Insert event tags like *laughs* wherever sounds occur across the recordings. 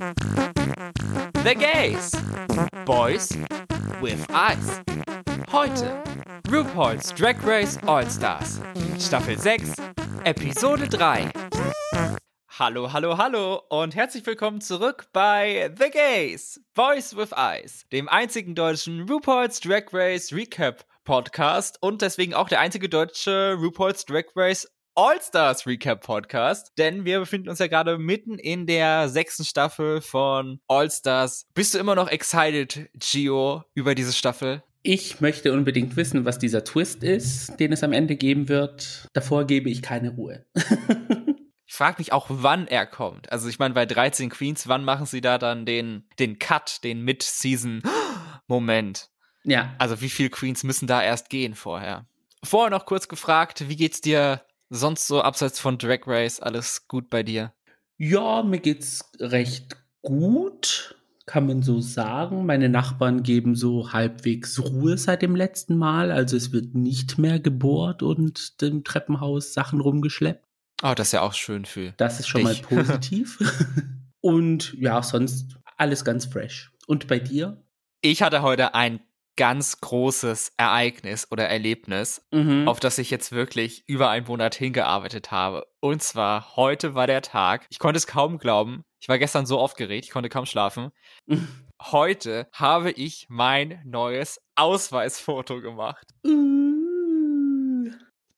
The Gays. Boys with Eyes. Heute RuPaul's Drag Race All-Stars. Staffel 6, Episode 3. Hallo, hallo, hallo und herzlich willkommen zurück bei The Gays, Boys with Eyes, dem einzigen deutschen RuPaul's Drag Race Recap Podcast und deswegen auch der einzige deutsche RuPaul's Drag Race All-Stars Recap Podcast, denn wir befinden uns ja gerade mitten in der sechsten Staffel von All-Stars. Bist du immer noch excited, Gio, über diese Staffel? Ich möchte unbedingt wissen, was dieser Twist ist, den es am Ende geben wird. Davor gebe ich keine Ruhe. *laughs* ich frage mich auch, wann er kommt. Also ich meine, bei 13 Queens, wann machen sie da dann den, den Cut, den Mid-Season-Moment? *gasps* Ja. Also wie viele Queens müssen da erst gehen vorher? Vorher noch kurz gefragt, wie geht's dir sonst so abseits von Drag Race alles gut bei dir? Ja, mir geht's recht gut, kann man so sagen. Meine Nachbarn geben so halbwegs Ruhe seit dem letzten Mal. Also es wird nicht mehr gebohrt und im Treppenhaus Sachen rumgeschleppt. Oh, das ist ja auch schön für. Das ist schon dich. mal *laughs* positiv. und ja, sonst alles ganz fresh. Und bei dir? Ich hatte heute ein ganz großes Ereignis oder Erlebnis, mhm. auf das ich jetzt wirklich über einen Monat hingearbeitet habe. Und zwar heute war der Tag. Ich konnte es kaum glauben. Ich war gestern so aufgeregt, ich konnte kaum schlafen. *laughs* heute habe ich mein neues Ausweisfoto gemacht. Uh.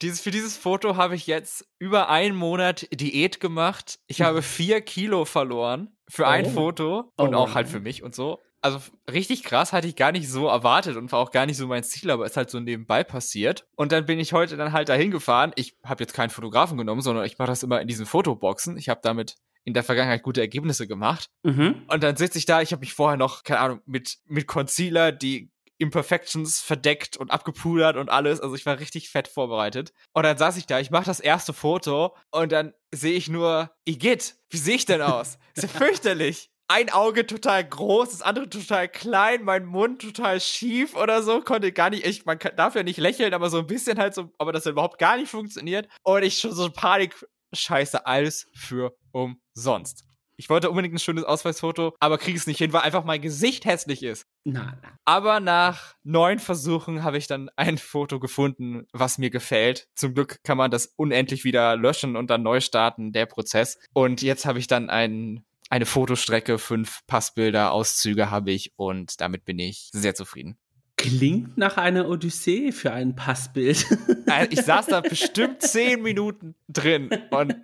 Dieses, für dieses Foto habe ich jetzt über einen Monat Diät gemacht. Ich habe *laughs* vier Kilo verloren für oh. ein Foto und oh. auch halt für mich und so also richtig krass hatte ich gar nicht so erwartet und war auch gar nicht so mein Ziel, aber ist halt so nebenbei passiert. Und dann bin ich heute dann halt dahin gefahren. Ich habe jetzt keinen Fotografen genommen, sondern ich mache das immer in diesen Fotoboxen. Ich habe damit in der Vergangenheit gute Ergebnisse gemacht. Mhm. Und dann sitze ich da, ich habe mich vorher noch, keine Ahnung, mit, mit Concealer die Imperfections verdeckt und abgepudert und alles. Also ich war richtig fett vorbereitet. Und dann saß ich da, ich mache das erste Foto und dann sehe ich nur, Igitt, wie sehe ich denn aus? ist ja *laughs* fürchterlich ein Auge total groß, das andere total klein, mein Mund total schief oder so, konnte gar nicht, ich, man darf ja nicht lächeln, aber so ein bisschen halt so, aber das überhaupt gar nicht funktioniert. Und ich schon so Panik, scheiße, alles für umsonst. Ich wollte unbedingt ein schönes Ausweisfoto, aber kriege es nicht hin, weil einfach mein Gesicht hässlich ist. Na, na. Aber nach neun Versuchen habe ich dann ein Foto gefunden, was mir gefällt. Zum Glück kann man das unendlich wieder löschen und dann neu starten, der Prozess. Und jetzt habe ich dann ein eine Fotostrecke, fünf Passbilder, Auszüge habe ich und damit bin ich sehr zufrieden. Klingt nach einer Odyssee für ein Passbild. *laughs* Äh, ich saß da bestimmt *laughs* zehn Minuten drin und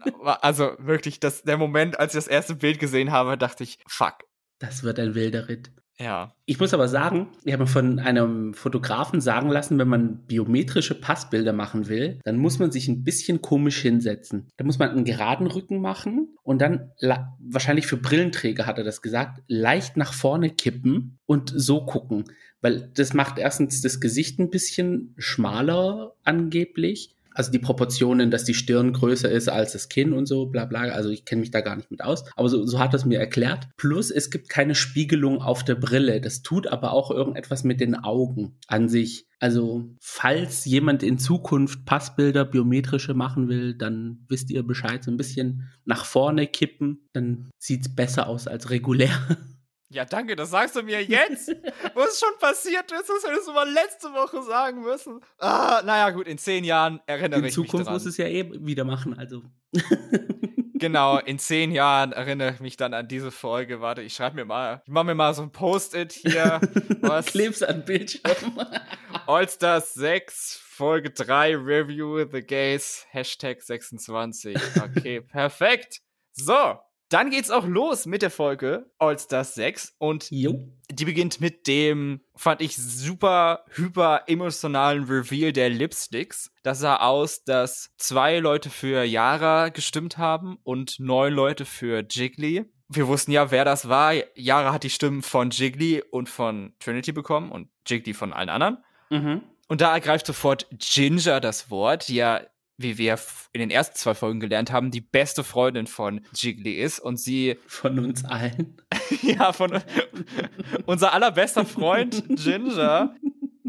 also wirklich, das, der Moment, als ich das erste Bild gesehen habe, dachte ich, fuck. Das wird ein wilder Ritt. Ja. Ich muss aber sagen, ich habe von einem Fotografen sagen lassen, wenn man biometrische Passbilder machen will, dann muss man sich ein bisschen komisch hinsetzen. Da muss man einen geraden Rücken machen und dann, wahrscheinlich für Brillenträger hat er das gesagt, leicht nach vorne kippen und so gucken. Weil das macht erstens das Gesicht ein bisschen schmaler angeblich also die Proportionen, dass die Stirn größer ist als das Kinn und so, bla bla. Also ich kenne mich da gar nicht mit aus. Aber so, so hat es mir erklärt. Plus, es gibt keine Spiegelung auf der Brille. Das tut aber auch irgendetwas mit den Augen an sich. Also, falls jemand in Zukunft Passbilder biometrische machen will, dann wisst ihr Bescheid. So ein bisschen nach vorne kippen, dann sieht's besser aus als regulär. *laughs* Ja, danke, das sagst du mir jetzt, *laughs* wo es schon passiert ist. Das hättest du mal letzte Woche sagen müssen. Ah, naja, gut, in zehn Jahren erinnere in ich Zukunft mich daran. muss es ja eh wieder machen, also. *laughs* genau, *laughs* in zehn Jahren erinnere ich mich dann an diese Folge. Warte, ich schreibe mir mal, ich mache mir mal so ein Post-it hier. Was? Klebst an Bildschirm. Allstars 6, Folge 3, Review The Gays, Hashtag 26. Okay, perfekt. So, dann geht's auch los mit der Folge All Stars 6 und jo. die beginnt mit dem, fand ich, super hyper emotionalen Reveal der Lipsticks. Das sah aus, dass zwei Leute für Yara gestimmt haben und neun Leute für Jiggly. Wir wussten ja, wer das war. Yara hat die Stimmen von Jiggly und von Trinity bekommen und Jiggly von allen anderen. Mhm. Und da ergreift sofort Ginger das Wort, die ja wie wir in den ersten zwei Folgen gelernt haben, die beste Freundin von Jiggly ist und sie. *laughs* Von uns allen. *laughs* ja, von *laughs* unser allerbester Freund Ginger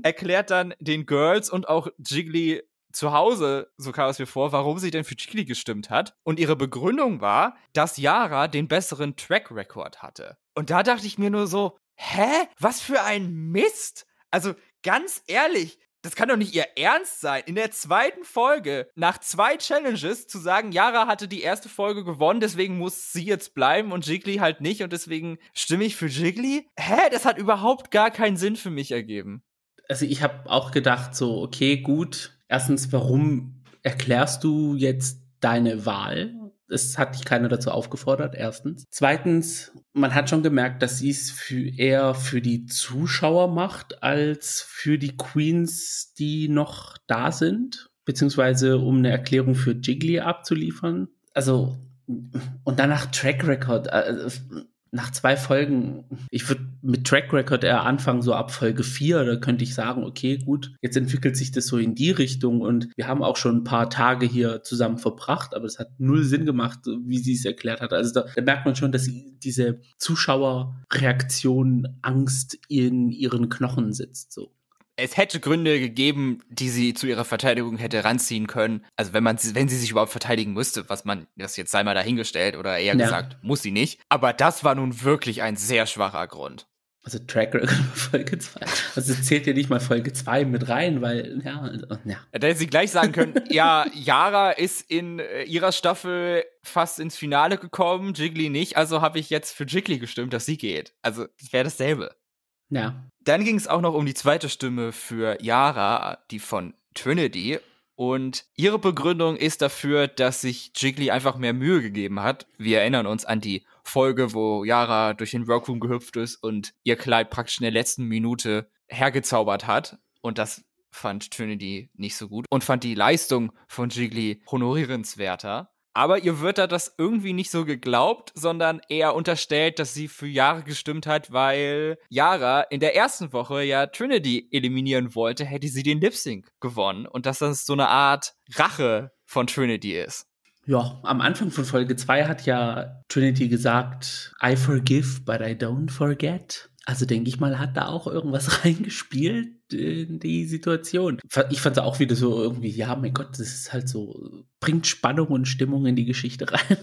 erklärt dann den Girls und auch Jiggly zu Hause, so kam es mir vor, warum sie denn für Chili gestimmt hat. Und ihre Begründung war, dass Yara den besseren Track Record hatte. Und da dachte ich mir nur so, hä? Was für ein Mist? Also ganz ehrlich, das kann doch nicht ihr Ernst sein. In der zweiten Folge, nach zwei Challenges, zu sagen, Yara hatte die erste Folge gewonnen, deswegen muss sie jetzt bleiben und Jiggly halt nicht und deswegen stimme ich für Jiggly? Hä? Das hat überhaupt gar keinen Sinn für mich ergeben. Also ich habe auch gedacht, so, okay, gut. Erstens, warum erklärst du jetzt deine Wahl? Es hat dich keiner dazu aufgefordert, erstens. Zweitens, man hat schon gemerkt, dass sie es für, eher für die Zuschauer macht, als für die Queens, die noch da sind, beziehungsweise um eine Erklärung für Jiggly abzuliefern. Also, und danach Track Record. Also, nach zwei Folgen, ich würde mit Track Record eher anfangen, so ab Folge 4, da könnte ich sagen, okay, gut, jetzt entwickelt sich das so in die Richtung und wir haben auch schon ein paar Tage hier zusammen verbracht, aber es hat null Sinn gemacht, wie sie es erklärt hat. Also da, da merkt man schon, dass diese Zuschauerreaktion Angst in ihren Knochen sitzt, so es hätte Gründe gegeben, die sie zu ihrer Verteidigung hätte ranziehen können. Also wenn man, wenn sie sich überhaupt verteidigen müsste, was man, das jetzt sei mal dahingestellt oder eher ja. gesagt, muss sie nicht. Aber das war nun wirklich ein sehr schwacher Grund. Also Track Record *laughs* Folge 2. Also zählt ja nicht mal Folge 2 mit rein, weil, ja, ja. Da hätte sie gleich sagen können, *laughs* ja, Yara ist in äh, ihrer Staffel fast ins Finale gekommen, Jiggly nicht, also habe ich jetzt für Jiggly gestimmt, dass sie geht. Also, das wäre dasselbe. Ja. Dann ging es auch noch um die zweite Stimme für Yara, die von Trinity. Und ihre Begründung ist dafür, dass sich Jiggly einfach mehr Mühe gegeben hat. Wir erinnern uns an die Folge, wo Yara durch den Workroom gehüpft ist und ihr Kleid praktisch in der letzten Minute hergezaubert hat. Und das fand Trinity nicht so gut und fand die Leistung von Jiggly honorierenswerter. Aber ihr wird da das irgendwie nicht so geglaubt, sondern eher unterstellt, dass sie für Yara gestimmt hat, weil Yara in der ersten Woche ja Trinity eliminieren wollte, hätte sie den Lip Sync gewonnen und dass das so eine Art Rache von Trinity ist. Ja, am Anfang von Folge 2 hat ja Trinity gesagt, I forgive, but I don't forget. Also denke ich mal, hat da auch irgendwas *laughs* reingespielt in die Situation. Ich fand es auch wieder so irgendwie, ja, mein Gott, das ist halt so, bringt Spannung und Stimmung in die Geschichte rein.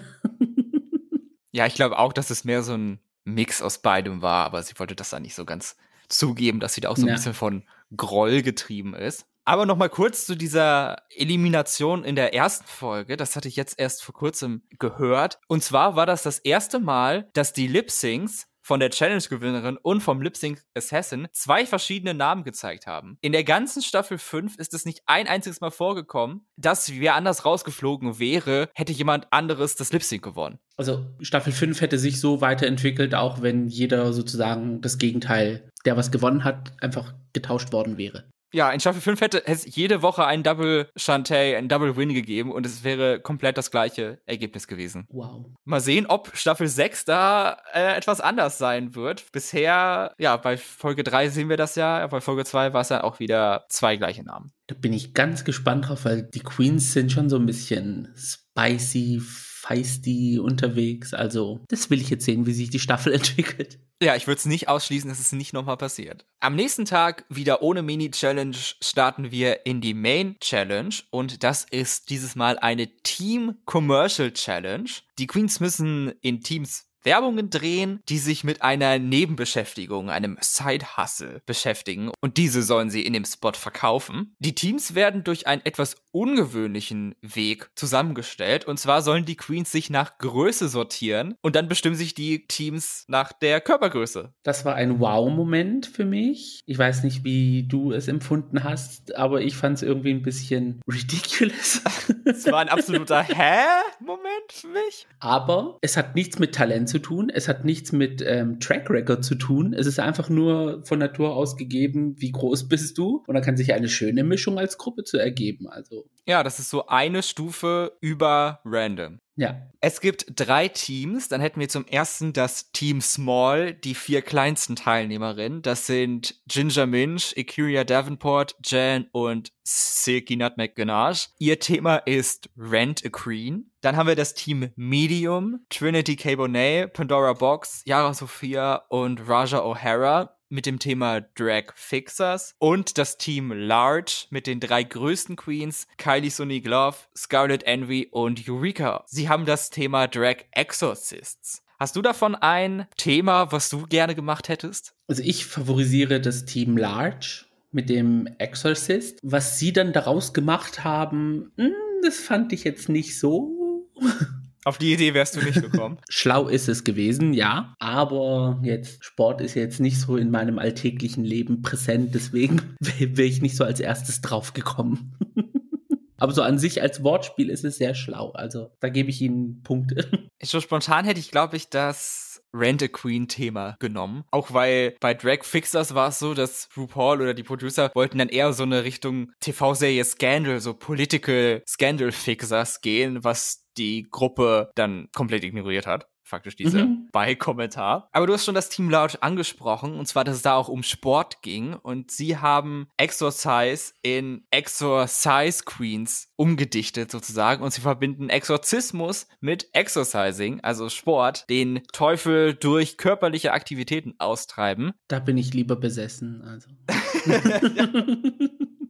*laughs* ja, ich glaube auch, dass es mehr so ein Mix aus beidem war, aber sie wollte das dann nicht so ganz zugeben, dass sie da auch so ein ja. bisschen von Groll getrieben ist. Aber noch mal kurz zu dieser Elimination in der ersten Folge. Das hatte ich jetzt erst vor kurzem gehört. Und zwar war das das erste Mal, dass die Lip Syncs von der Challenge-Gewinnerin und vom Lip Sync Assassin zwei verschiedene Namen gezeigt haben. In der ganzen Staffel 5 ist es nicht ein einziges Mal vorgekommen, dass wer anders rausgeflogen wäre, hätte jemand anderes das Lip Sync gewonnen. Also Staffel 5 hätte sich so weiterentwickelt, auch wenn jeder sozusagen das Gegenteil, der was gewonnen hat, einfach getauscht worden wäre. Ja, in Staffel 5 hätte es jede Woche einen Double Shantae, einen Double Win gegeben und es wäre komplett das gleiche Ergebnis gewesen. Wow. Mal sehen, ob Staffel 6 da äh, etwas anders sein wird. Bisher, ja, bei Folge 3 sehen wir das ja, bei Folge 2 war es dann auch wieder zwei gleiche Namen. Da bin ich ganz gespannt drauf, weil die Queens sind schon so ein bisschen spicy, feisty unterwegs. Also, das will ich jetzt sehen, wie sich die Staffel *laughs* entwickelt. Ja, ich würde es nicht ausschließen, dass es nicht nochmal passiert. Am nächsten Tag, wieder ohne Mini-Challenge, starten wir in die Main-Challenge. Und das ist dieses Mal eine Team-Commercial-Challenge. Die Queens müssen in Teams Werbungen drehen, die sich mit einer Nebenbeschäftigung, einem Side-Hustle beschäftigen und diese sollen sie in dem Spot verkaufen. Die Teams werden durch einen etwas ungewöhnlichen Weg zusammengestellt und zwar sollen die Queens sich nach Größe sortieren und dann bestimmen sich die Teams nach der Körpergröße. Das war ein Wow-Moment für mich. Ich weiß nicht, wie du es empfunden hast, aber ich fand es irgendwie ein bisschen ridiculous. *laughs* Es war ein absoluter *laughs* Hä-Moment für mich. Aber es hat nichts mit Talent zu zu tun. Es hat nichts mit ähm, Track Record zu tun. Es ist einfach nur von Natur aus gegeben, wie groß bist du. Und dann kann sich eine schöne Mischung als Gruppe zu ergeben. Also. Ja, das ist so eine Stufe über Random. Ja. Es gibt drei Teams. Dann hätten wir zum ersten das Team Small, die vier kleinsten Teilnehmerinnen. Das sind Ginger Minch, Ikuria Davenport, Jan und Silky Nutmeg Ganache. Ihr Thema ist Rent a Queen. Dann haben wir das Team Medium, Trinity K. Bonet, Pandora Box, Yara Sophia und Raja O'Hara. mit dem Thema Drag Fixers und das Team Large mit den drei größten Queens, Kylie Sonique Love, Scarlet Envy und Eureka. Sie haben das Thema Drag Exorcists. Hast du davon ein Thema, was du gerne gemacht hättest? Also ich favorisiere das Team Large mit dem Exorcist. Was sie dann daraus gemacht haben, hm, das fand ich jetzt nicht so. Auf die Idee wärst du nicht gekommen. *laughs* Schlau ist es gewesen, ja. Aber jetzt, Sport ist jetzt nicht so in meinem alltäglichen Leben präsent, deswegen *laughs* wäre ich nicht so als erstes drauf gekommen. *laughs* Aber so an sich als Wortspiel ist es sehr schlau. Also da gebe ich Ihnen Punkte. So spontan hätte ich, glaube ich, das Rent a Queen Thema genommen. Auch weil bei Drag Fixers war es so, dass RuPaul oder die Producer wollten dann eher so eine Richtung TV-Serie Scandal, so Political Scandal Fixers gehen, was die Gruppe dann komplett ignoriert hat faktisch dieser mhm. Bei-Kommentar. Aber du hast schon das Team Large angesprochen, und zwar, dass es da auch um Sport ging. Und sie haben Exorcise in Exorcise Queens umgedichtet sozusagen. Und sie verbinden Exorzismus mit Exercising, also Sport, den Teufel durch körperliche Aktivitäten austreiben. Da bin ich lieber besessen, also. *laughs*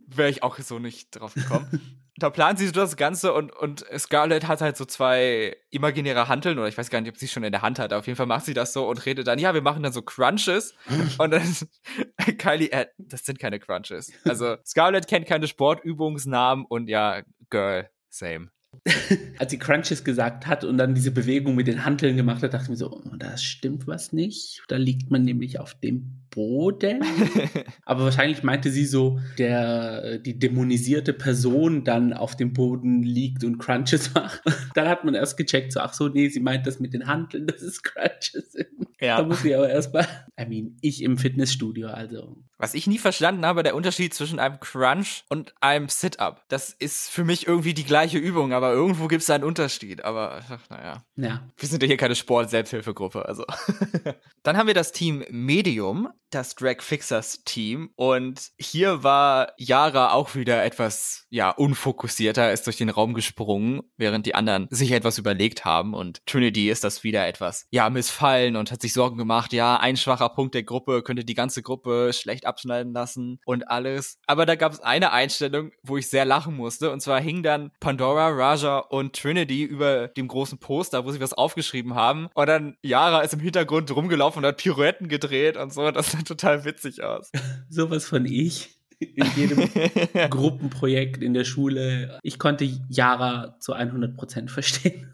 Wäre ich auch so nicht drauf gekommen. *laughs* da planen sie so das Ganze und, und Scarlett hat halt so zwei imaginäre Hanteln oder ich weiß gar nicht, ob sie schon in der Hand hat. Auf jeden Fall macht sie das so und redet dann, ja, wir machen dann so Crunches. *laughs* und dann *laughs* Kylie, äh, das sind keine Crunches. Also Scarlett kennt keine Sportübungsnamen und ja, Girl, same. *laughs* Als sie Crunches gesagt hat und dann diese Bewegung mit den Hanteln gemacht hat, dachte ich mir so, oh, da stimmt was nicht. Da liegt man nämlich auf dem Boden. *laughs* Aber wahrscheinlich meinte sie so, der, die dämonisierte Person dann auf dem Boden liegt und Crunches macht. *laughs* Dann hat man erst gecheckt, so, ach so, nee, sie meint das mit den Handeln, dass es Crunches sind. Ja. Da muss ich aber erstmal, I mean, ich im Fitnessstudio, also. Was ich nie verstanden habe, der Unterschied zwischen einem Crunch und einem Sit-Up. Das ist für mich irgendwie die gleiche Übung, aber irgendwo gibt es da einen Unterschied. Aber, ach, naja. Ja. Wir sind ja hier keine Sport-Selbsthilfegruppe, also. *laughs* Dann haben wir das Team Medium das Drag Fixers Team. Und hier war Yara auch wieder etwas, ja, unfokussierter, ist durch den Raum gesprungen, während die anderen sich etwas überlegt haben. Und Trinity ist das wieder etwas, ja, missfallen und hat sich Sorgen gemacht, ja, ein schwacher Punkt der Gruppe könnte die ganze Gruppe schlecht abschneiden lassen und alles. Aber da gab es eine Einstellung, wo ich sehr lachen musste. Und zwar hing dann Pandora, Raja und Trinity über dem großen Poster, wo sie was aufgeschrieben haben. Und dann Yara ist im Hintergrund rumgelaufen und hat Pirouetten gedreht und so, das total witzig aus. *laughs* Sowas von ich in jedem *laughs* Gruppenprojekt in der Schule. Ich konnte Yara zu 100 Prozent verstehen.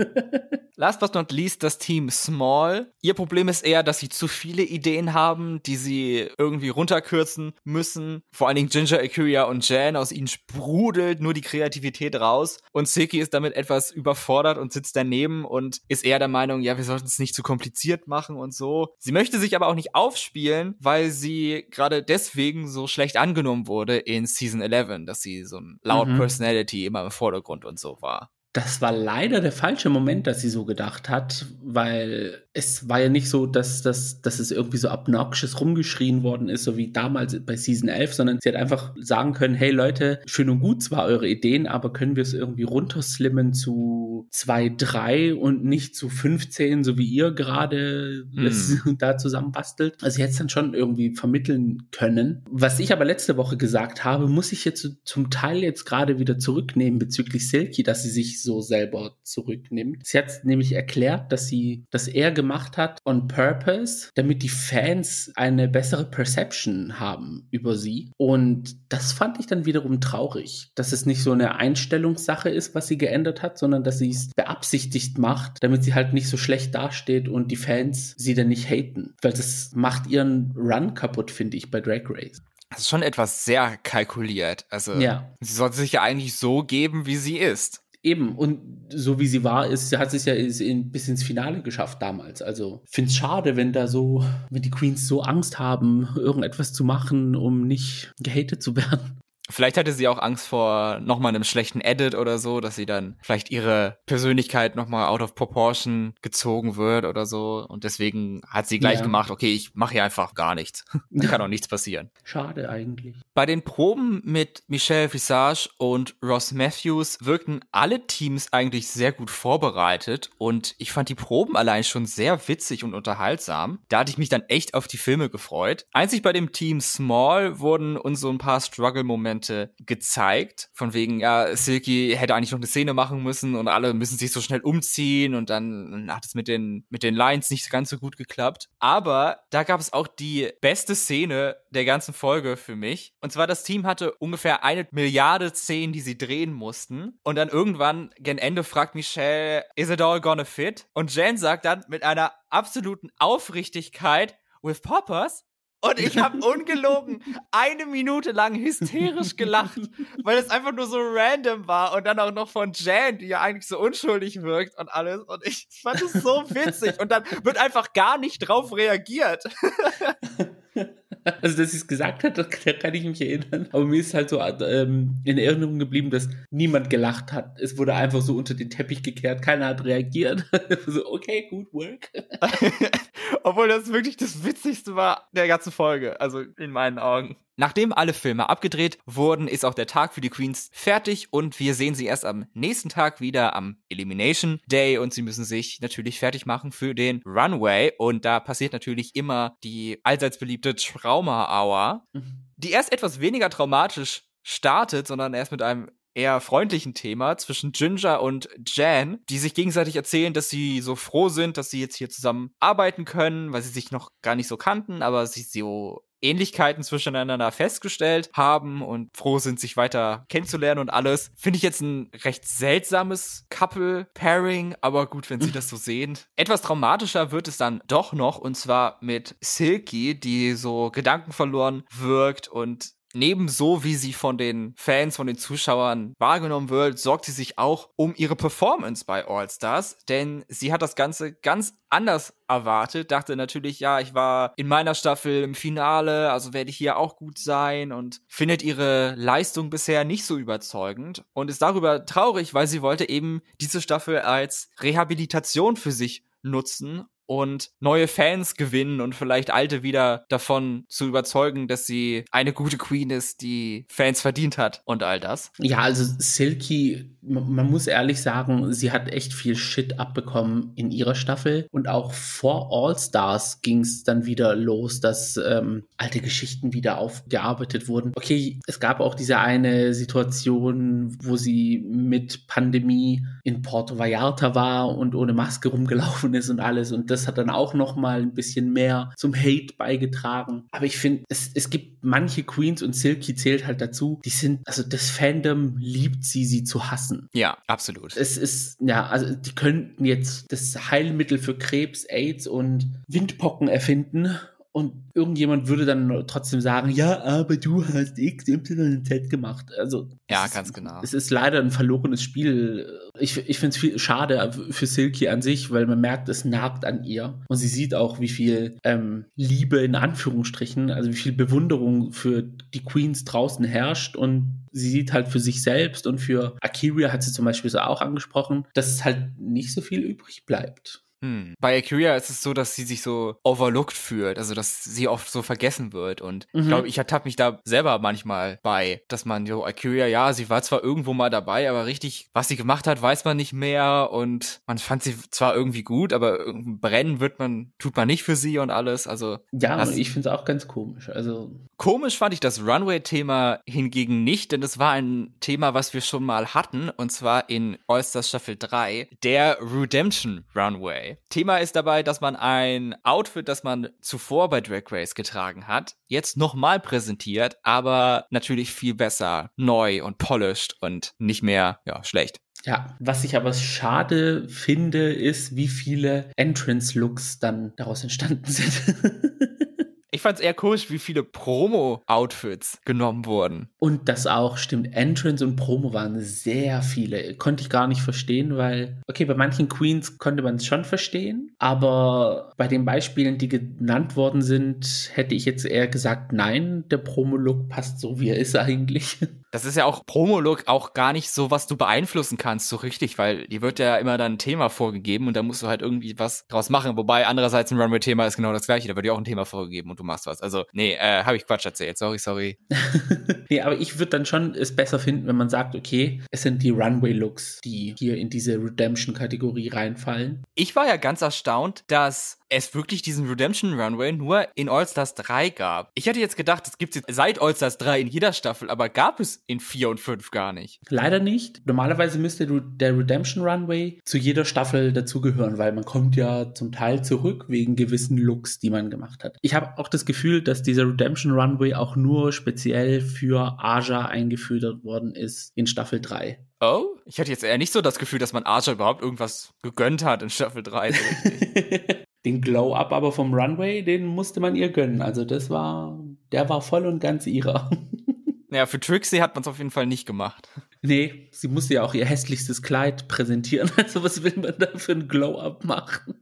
*laughs* Last but not least das Team Small. Ihr Problem ist eher, dass sie zu viele Ideen haben, die sie irgendwie runterkürzen müssen. Vor allen Dingen Ginger, Akuria und Jan, aus ihnen sprudelt nur die Kreativität raus. Und Seki ist damit etwas überfordert und sitzt daneben und ist eher der Meinung, ja, wir sollten es nicht zu kompliziert machen und so. Sie möchte sich aber auch nicht aufspielen, weil sie gerade deswegen so schlecht angenommen wurde in Season 11, dass sie so ein laut mhm. Personality immer im Vordergrund und so war. Das war leider der falsche Moment, dass sie so gedacht hat, weil es war ja nicht so, dass, dass, dass es irgendwie so obnoxious rumgeschrien worden ist, so wie damals bei Season 11, sondern sie hat einfach sagen können, hey Leute, schön und gut zwar eure Ideen, aber können wir es irgendwie runterslimmen zu 2, 3 und nicht zu 15, so wie ihr gerade es *laughs* da zusammen bastelt. Also sie hätte es dann schon irgendwie vermitteln können. Was ich aber letzte Woche gesagt habe, muss ich jetzt zum Teil jetzt gerade wieder zurücknehmen bezüglich Silky, dass sie sich so selber zurücknimmt. Sie hat nämlich erklärt, dass sie das eher gemacht hat on purpose, damit die Fans eine bessere Perception haben über sie. Und das fand ich dann wiederum traurig, dass es nicht so eine Einstellungssache ist, was sie geändert hat, sondern dass sie es beabsichtigt macht, damit sie halt nicht so schlecht dasteht und die Fans sie dann nicht haten. Weil das macht ihren Run kaputt, finde ich, bei Drag Race. Das ist schon etwas sehr kalkuliert. Also, ja. sie sollte sich ja eigentlich so geben, wie sie ist. Eben, und so wie sie war, ist, hat sie es ja in, bis ins Finale geschafft damals. Also finde es schade, wenn da so, wenn die Queens so Angst haben, irgendetwas zu machen, um nicht gehatet zu werden. Vielleicht hatte sie auch Angst vor nochmal einem schlechten Edit oder so, dass sie dann vielleicht ihre Persönlichkeit nochmal out of proportion gezogen wird oder so. Und deswegen hat sie gleich ja. gemacht, okay, ich mache hier einfach gar nichts. *laughs* da kann auch *laughs* nichts passieren. Schade eigentlich. Bei den Proben mit Michelle Visage und Ross Matthews wirkten alle Teams eigentlich sehr gut vorbereitet und ich fand die Proben allein schon sehr witzig und unterhaltsam. Da hatte ich mich dann echt auf die Filme gefreut. Einzig bei dem Team Small wurden uns so ein paar Struggle-Momente gezeigt. Von wegen, ja, Silky hätte eigentlich noch eine Szene machen müssen und alle müssen sich so schnell umziehen und dann hat es mit den, mit den Lines nicht ganz so gut geklappt. Aber da gab es auch die beste Szene der ganzen Folge für mich. Und zwar das Team hatte ungefähr eine Milliarde Szenen, die sie drehen mussten. Und dann irgendwann gen Ende fragt Michelle, is it all gonna fit? Und Jen sagt dann mit einer absoluten Aufrichtigkeit, with poppers? Und ich habe *laughs* ungelogen eine Minute lang hysterisch gelacht, weil es einfach nur so random war und dann auch noch von Jan, die ja eigentlich so unschuldig wirkt und alles. Und ich fand es so witzig. Und dann wird einfach gar nicht drauf reagiert. *laughs* *laughs* Also, dass sie es gesagt hat, da kann ich mich erinnern. Aber mir ist halt so ähm, in Erinnerung geblieben, dass niemand gelacht hat. Es wurde einfach so unter den Teppich gekehrt. Keiner hat reagiert. *laughs* so, okay, gut work. *laughs* Obwohl das wirklich das Witzigste war der ganzen Folge. Also in meinen Augen. Nachdem alle Filme abgedreht wurden, ist auch der Tag für die Queens fertig und wir sehen sie erst am nächsten Tag wieder am Elimination Day und sie müssen sich natürlich fertig machen für den Runway und da passiert natürlich immer die allseits beliebte Trauma Hour, mhm. die erst etwas weniger traumatisch startet, sondern erst mit einem eher freundlichen Thema zwischen Ginger und Jan, die sich gegenseitig erzählen, dass sie so froh sind, dass sie jetzt hier zusammen arbeiten können, weil sie sich noch gar nicht so kannten, aber sie so Ähnlichkeiten zwischeneinander festgestellt haben und froh sind, sich weiter kennenzulernen und alles. Finde ich jetzt ein recht seltsames Couple-Pairing, aber gut, wenn Sie *laughs* das so sehen. Etwas traumatischer wird es dann doch noch und zwar mit Silky, die so gedankenverloren wirkt und Nebenso wie sie von den Fans, von den Zuschauern wahrgenommen wird, sorgt sie sich auch um ihre Performance bei All Stars, denn sie hat das Ganze ganz anders erwartet, dachte natürlich, ja, ich war in meiner Staffel im Finale, also werde ich hier auch gut sein und findet ihre Leistung bisher nicht so überzeugend und ist darüber traurig, weil sie wollte eben diese Staffel als Rehabilitation für sich nutzen und neue Fans gewinnen und vielleicht alte wieder davon zu überzeugen, dass sie eine gute Queen ist, die Fans verdient hat und all das. Ja, also Silky, man muss ehrlich sagen, sie hat echt viel Shit abbekommen in ihrer Staffel und auch vor All Stars ging es dann wieder los, dass ähm, alte Geschichten wieder aufgearbeitet wurden. Okay, es gab auch diese eine Situation, wo sie mit Pandemie in Porto Vallarta war und ohne Maske rumgelaufen ist und alles und das das hat dann auch noch mal ein bisschen mehr zum Hate beigetragen. Aber ich finde, es, es gibt manche Queens und Silky zählt halt dazu, die sind, also das Fandom liebt sie, sie zu hassen. Ja, absolut. Es ist, ja, also die könnten jetzt das Heilmittel für Krebs, AIDS und Windpocken erfinden und irgendjemand würde dann trotzdem sagen, ja, aber du hast X, Y und Z gemacht. Also ja, ganz genau. Es ist leider ein verlorenes Spiel. Ich, ich finde es viel schade für Silky an sich, weil man merkt, es nagt an ihr. Und sie sieht auch, wie viel ähm, Liebe in Anführungsstrichen, also wie viel Bewunderung für die Queens draußen herrscht. Und sie sieht halt für sich selbst und für Akira hat sie zum Beispiel so auch angesprochen, dass es halt nicht so viel übrig bleibt. Hm. Bei Akira ist es so, dass sie sich so overlooked fühlt, also dass sie oft so vergessen wird. Und mhm. ich glaube, ich ertappe mich da selber manchmal bei, dass man so Akira, ja, sie war zwar irgendwo mal dabei, aber richtig, was sie gemacht hat, weiß man nicht mehr. Und man fand sie zwar irgendwie gut, aber brennen wird man, tut man nicht für sie und alles. Also ja, ich finde es auch ganz komisch. Also komisch fand ich das Runway-Thema hingegen nicht, denn es war ein Thema, was wir schon mal hatten, und zwar in All-Stars Staffel 3, der Redemption Runway. Thema ist dabei, dass man ein Outfit, das man zuvor bei Drag Race getragen hat, jetzt nochmal präsentiert, aber natürlich viel besser, neu und polished und nicht mehr, ja, schlecht. Ja, was ich aber schade finde, ist, wie viele Entrance-Looks dann daraus entstanden sind. *laughs* Ich fand es eher komisch, wie viele Promo-Outfits genommen wurden. Und das auch stimmt. Entrance und Promo waren sehr viele. Konnte ich gar nicht verstehen, weil, okay, bei manchen Queens konnte man es schon verstehen, aber bei den Beispielen, die genannt worden sind, hätte ich jetzt eher gesagt, nein, der Promo-Look passt so, wie er ist eigentlich. *laughs* Das ist ja auch Promo-Look auch gar nicht so, was du beeinflussen kannst, so richtig, weil dir wird ja immer dann ein Thema vorgegeben und da musst du halt irgendwie was draus machen. Wobei andererseits ein Runway-Thema ist genau das gleiche, da wird dir auch ein Thema vorgegeben und du machst was. Also, nee, äh, habe ich Quatsch erzählt. Sorry, sorry. *laughs* nee, aber ich würde dann schon es besser finden, wenn man sagt, okay, es sind die Runway-Looks, die hier in diese Redemption-Kategorie reinfallen. Ich war ja ganz erstaunt, dass es wirklich diesen Redemption Runway nur in All-Stars 3 gab. Ich hätte jetzt gedacht, das gibt es seit All-Stars 3 in jeder Staffel, aber gab es in 4 und 5 gar nicht. Leider nicht. Normalerweise müsste der Redemption Runway zu jeder Staffel dazugehören, weil man kommt ja zum Teil zurück wegen gewissen Looks, die man gemacht hat. Ich habe auch das Gefühl, dass dieser Redemption Runway auch nur speziell für Aja eingeführt worden ist in Staffel 3. Oh, ich hatte jetzt eher nicht so das Gefühl, dass man Aja überhaupt irgendwas gegönnt hat in Staffel 3. So *laughs* den Glow-Up aber vom Runway, den musste man ihr gönnen. Also das war, der war voll und ganz ihrer. *laughs* Naja, für Trixie hat man es auf jeden Fall nicht gemacht. Nee, sie musste ja auch ihr hässlichstes Kleid präsentieren. *laughs* Also was will man da für ein Glow-Up machen?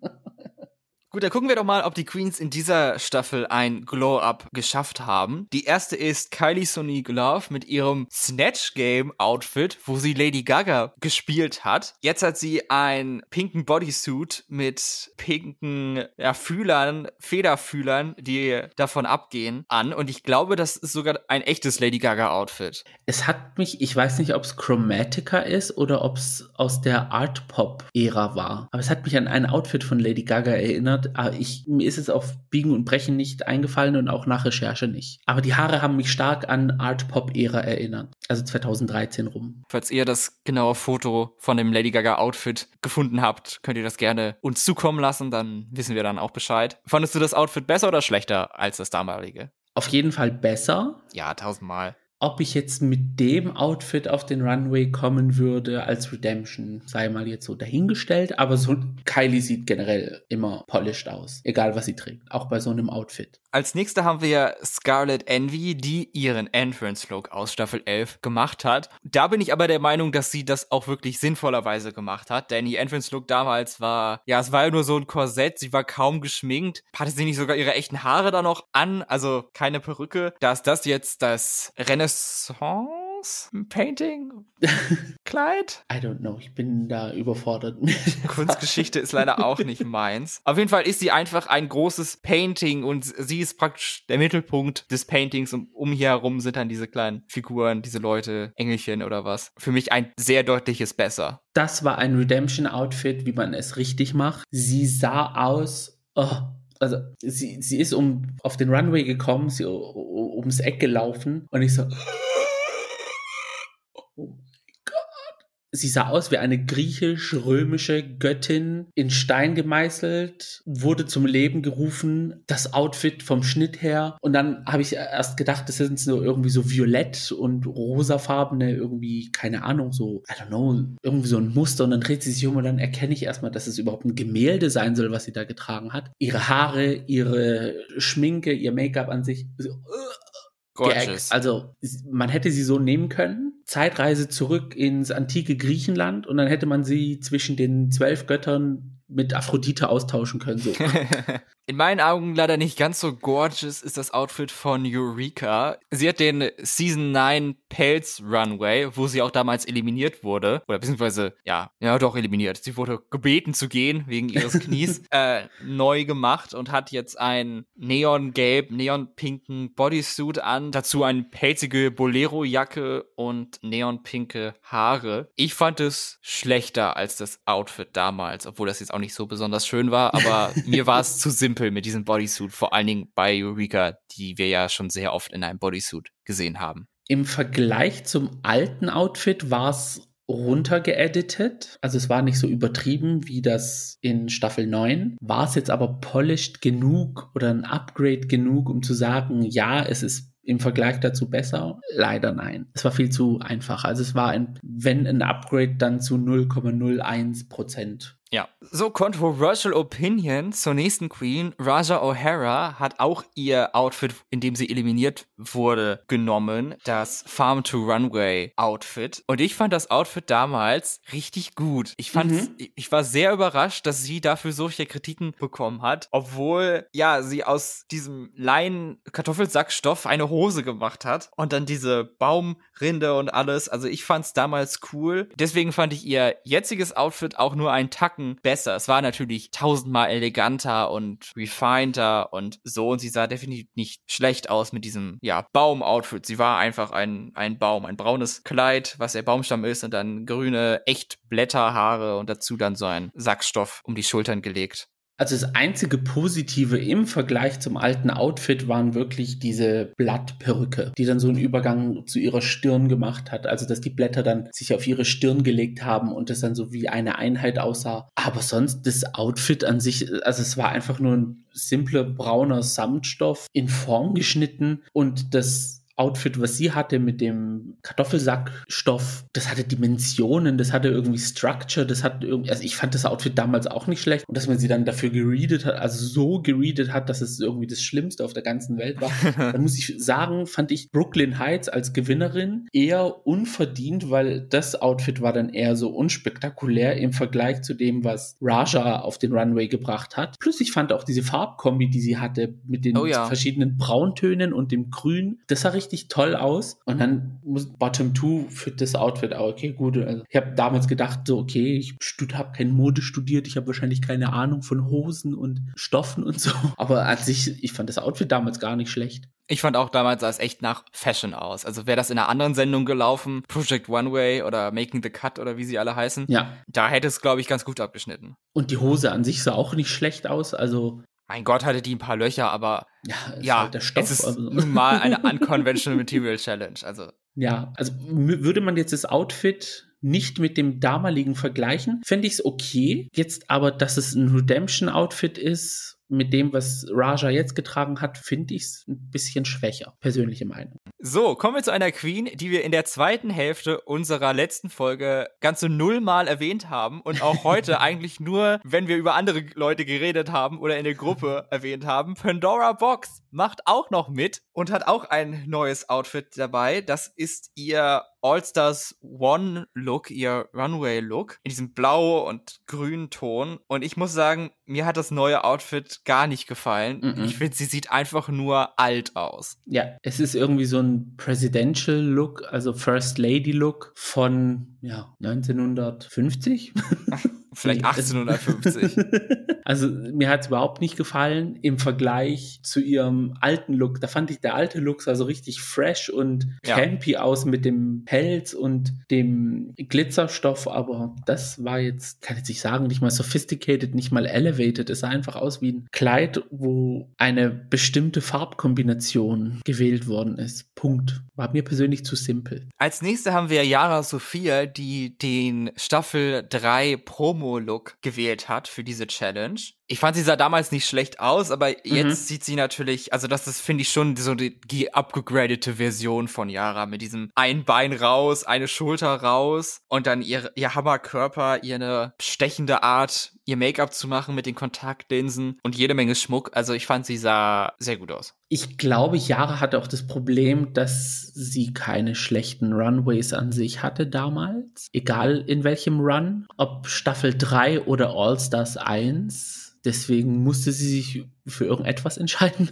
Gut, dann gucken wir doch mal, ob die Queens in dieser Staffel ein Glow-Up geschafft haben. Die erste ist Kylie Sonique Love mit ihrem Snatch Game Outfit, wo sie Lady Gaga gespielt hat. Jetzt hat sie einen pinken Bodysuit mit pinken ja, Fühlern, Federfühlern, die davon abgehen, an. Und ich glaube, das ist sogar ein echtes Lady Gaga Outfit. Es hat mich, ich weiß nicht, ob es Chromatica ist oder ob es aus der Art Pop Ära war. Aber es hat mich an ein Outfit von Lady Gaga erinnert ich, mir ist es auf Biegen und Brechen nicht eingefallen und auch nach Recherche nicht. Aber die Haare haben mich stark an Art-Pop-Ära erinnert. Also 2013 rum. Falls ihr das genaue Foto von dem Lady Gaga-Outfit gefunden habt, könnt ihr das gerne uns zukommen lassen. Dann wissen wir dann auch Bescheid. Fandest du das Outfit besser oder schlechter als das damalige? Auf jeden Fall besser. Ja, tausendmal ob ich jetzt mit dem Outfit auf den Runway kommen würde als Redemption, sei mal jetzt so dahingestellt, aber so Kylie sieht generell immer polished aus, egal was sie trägt, auch bei so einem Outfit. Als nächste haben wir Scarlet Envy, die ihren Entrance-Look aus Staffel 11 gemacht hat. Da bin ich aber der Meinung, dass sie das auch wirklich sinnvollerweise gemacht hat, denn ihr Entrance-Look damals war, ja, es war ja nur so ein Korsett, sie war kaum geschminkt. Hatte sie nicht sogar ihre echten Haare da noch an, also keine Perücke. Da ist das jetzt das Renaissance Painting? *laughs* Kleid? I don't know, ich bin da überfordert. Kunstgeschichte ist leider auch nicht meins. Auf jeden Fall ist sie einfach ein großes Painting und sie ist praktisch der Mittelpunkt des Paintings und um hier herum sind dann diese kleinen Figuren, diese Leute, Engelchen oder was. Für mich ein sehr deutliches Besser. Das war ein Redemption-Outfit, wie man es richtig macht. Sie sah aus, oh, also sie, sie ist um auf den Runway gekommen, sie ums Eck gelaufen und ich so *laughs* Sie sah aus wie eine griechisch-römische Göttin in Stein gemeißelt, wurde zum Leben gerufen, das Outfit vom Schnitt her. Und dann habe ich erst gedacht, das sind so irgendwie so violett und rosafarbene, irgendwie, keine Ahnung, so, I don't know, irgendwie so ein Muster. Und dann dreht sie sich um und dann erkenne ich erstmal, dass es überhaupt ein Gemälde sein soll, was sie da getragen hat. Ihre Haare, ihre Schminke, ihr Make-up an sich. So, Gorgeous. Also man hätte sie so nehmen können, Zeitreise zurück ins antike Griechenland und dann hätte man sie zwischen den zwölf Göttern mit Aphrodite austauschen können. So. *laughs* In meinen Augen leider nicht ganz so gorgeous ist das Outfit von Eureka. Sie hat den Season 9 Pelz Runway, wo sie auch damals eliminiert wurde. Oder beziehungsweise, ja, ja doch eliminiert. Sie wurde gebeten zu gehen wegen ihres *laughs* Knies. äh, neu gemacht und hat jetzt einen neongelb, neonpinken Bodysuit an. Dazu eine pelzige Bolero-Jacke und neonpinke Haare. Ich fand es schlechter als das Outfit damals, obwohl das jetzt auch nicht so besonders schön war, aber *laughs* mir war es zu simpel simpel mit diesem Bodysuit, vor allen Dingen bei Eureka, die wir ja schon sehr oft in einem Bodysuit gesehen haben. Im Vergleich zum alten Outfit war es runtergeeditet. Also es war nicht so übertrieben wie das in Staffel 9. War es jetzt aber polished genug oder ein Upgrade genug, um zu sagen, ja, es ist im Vergleich dazu besser? Leider nein. Es war viel zu einfach. Also es war ein, wenn ein Upgrade, dann zu 0,01 Prozent. Ja. So, controversial opinion zur nächsten Queen. Raja O'Hara hat auch ihr Outfit, in dem sie eliminiert wurde, genommen. Das Farm to Runway Outfit. Und ich fand das Outfit damals richtig gut. Ich fand, mhm. ich war sehr überrascht, dass sie dafür solche Kritiken bekommen hat, obwohl, ja, sie aus diesem Leinen-Kartoffelsackstoff eine Hose gemacht hat und dann diese Baumrinde und alles. Also ich fand's damals cool. Deswegen fand ich ihr jetziges Outfit auch nur ein Tacken besser. Es war natürlich tausendmal eleganter und refineder und so und sie sah definitiv nicht schlecht aus mit diesem, ja, Baum-Outfit. Sie war einfach ein, ein Baum, ein braunes Kleid, was der Baumstamm ist und dann grüne, echt Blätterhaare und dazu dann so ein Sackstoff um die Schultern gelegt. Also das einzige Positive im Vergleich zum alten Outfit waren wirklich diese Blattperücke, die dann so einen Übergang zu ihrer Stirn gemacht hat. Also dass die Blätter dann sich auf ihre Stirn gelegt haben und das dann so wie eine Einheit aussah. Aber sonst das Outfit an sich, also es war einfach nur ein simpler brauner Samtstoff in Form geschnitten und das Outfit, was sie hatte mit dem Kartoffelsackstoff, das hatte Dimensionen, das hatte irgendwie Structure, das hat irgendwie, also ich fand das Outfit damals auch nicht schlecht und dass man sie dann dafür geredet hat, also so geredet hat, dass es irgendwie das Schlimmste auf der ganzen Welt war. *laughs* dann muss ich sagen, fand ich Brooklyn Heights als Gewinnerin eher unverdient, weil das Outfit war dann eher so unspektakulär im Vergleich zu dem, was Raja auf den Runway gebracht hat. Plus ich fand auch diese Farbkombi, die sie hatte mit den oh ja. verschiedenen Brauntönen und dem Grün, das sah richtig richtig toll aus. Und dann muss Bottom 2 für das Outfit auch, okay, gut. Also ich habe damals gedacht, so, okay, ich habe keine Mode studiert, ich habe wahrscheinlich keine Ahnung von Hosen und Stoffen und so. *laughs* Aber an sich, ich fand das Outfit damals gar nicht schlecht. Ich fand auch damals sah es echt nach Fashion aus. Also wäre das in einer anderen Sendung gelaufen, Project One Way oder Making the Cut oder wie sie alle heißen, ja. da hätte es, glaube ich, ganz gut abgeschnitten. Und die Hose an sich sah auch nicht schlecht aus. Also mein Gott, hatte die ein paar Löcher, aber ja, ja halt der Stoff, es ist also. nun mal eine *laughs* Unconventional Material Challenge. Also ja, also würde man jetzt das Outfit nicht mit dem damaligen vergleichen, fände ich es okay. Jetzt aber, dass es ein Redemption-Outfit ist, mit dem, was Raja jetzt getragen hat, finde ich es ein bisschen schwächer. Persönliche Meinung. So, kommen wir zu einer Queen, die wir in der zweiten Hälfte unserer letzten Folge ganze nullmal erwähnt haben und auch heute *laughs* eigentlich nur, wenn wir über andere Leute geredet haben oder in der Gruppe *laughs* erwähnt haben. Pandora Box macht auch noch mit und hat auch ein neues Outfit dabei. Das ist ihr All-Stars One Look, ihr Runway Look, in diesem blau und grünen Ton. Und ich muss sagen, mir hat das neue Outfit gar nicht gefallen. Mm -mm. Ich finde, sie sieht einfach nur alt aus. Ja, es ist irgendwie so ein Presidential Look, also First Lady Look von ja, 1950. *laughs* Vielleicht 1850. *laughs* also mir hat es überhaupt nicht gefallen im Vergleich zu ihrem alten Look. Da fand ich der alte Look sah so richtig fresh und campy ja. aus mit dem Pelz und dem Glitzerstoff, aber das war jetzt, kann ich nicht sagen, nicht mal sophisticated, nicht mal elevated. Es sah einfach aus wie ein Kleid, wo eine bestimmte Farbkombination gewählt worden ist. Punkt. War mir persönlich zu simpel. Als nächste haben wir Yara Sophia, die den Staffel 3 Promo-Look gewählt hat für diese Challenge. Ich fand, sie sah damals nicht schlecht aus, aber jetzt mhm. sieht sie natürlich, also das ist, finde ich, schon so die, die upgradete Version von Yara mit diesem ein Bein raus, eine Schulter raus und dann ihr, ihr Hammerkörper, ihre stechende Art, ihr Make-up zu machen mit den Kontaktlinsen und jede Menge Schmuck. Also ich fand, sie sah sehr gut aus. Ich glaube, Yara hatte auch das Problem, dass sie keine schlechten Runways an sich hatte damals. Egal in welchem Run, ob Staffel 3 oder All Stars 1 Deswegen musste sie sich für irgendetwas *laughs* entscheiden.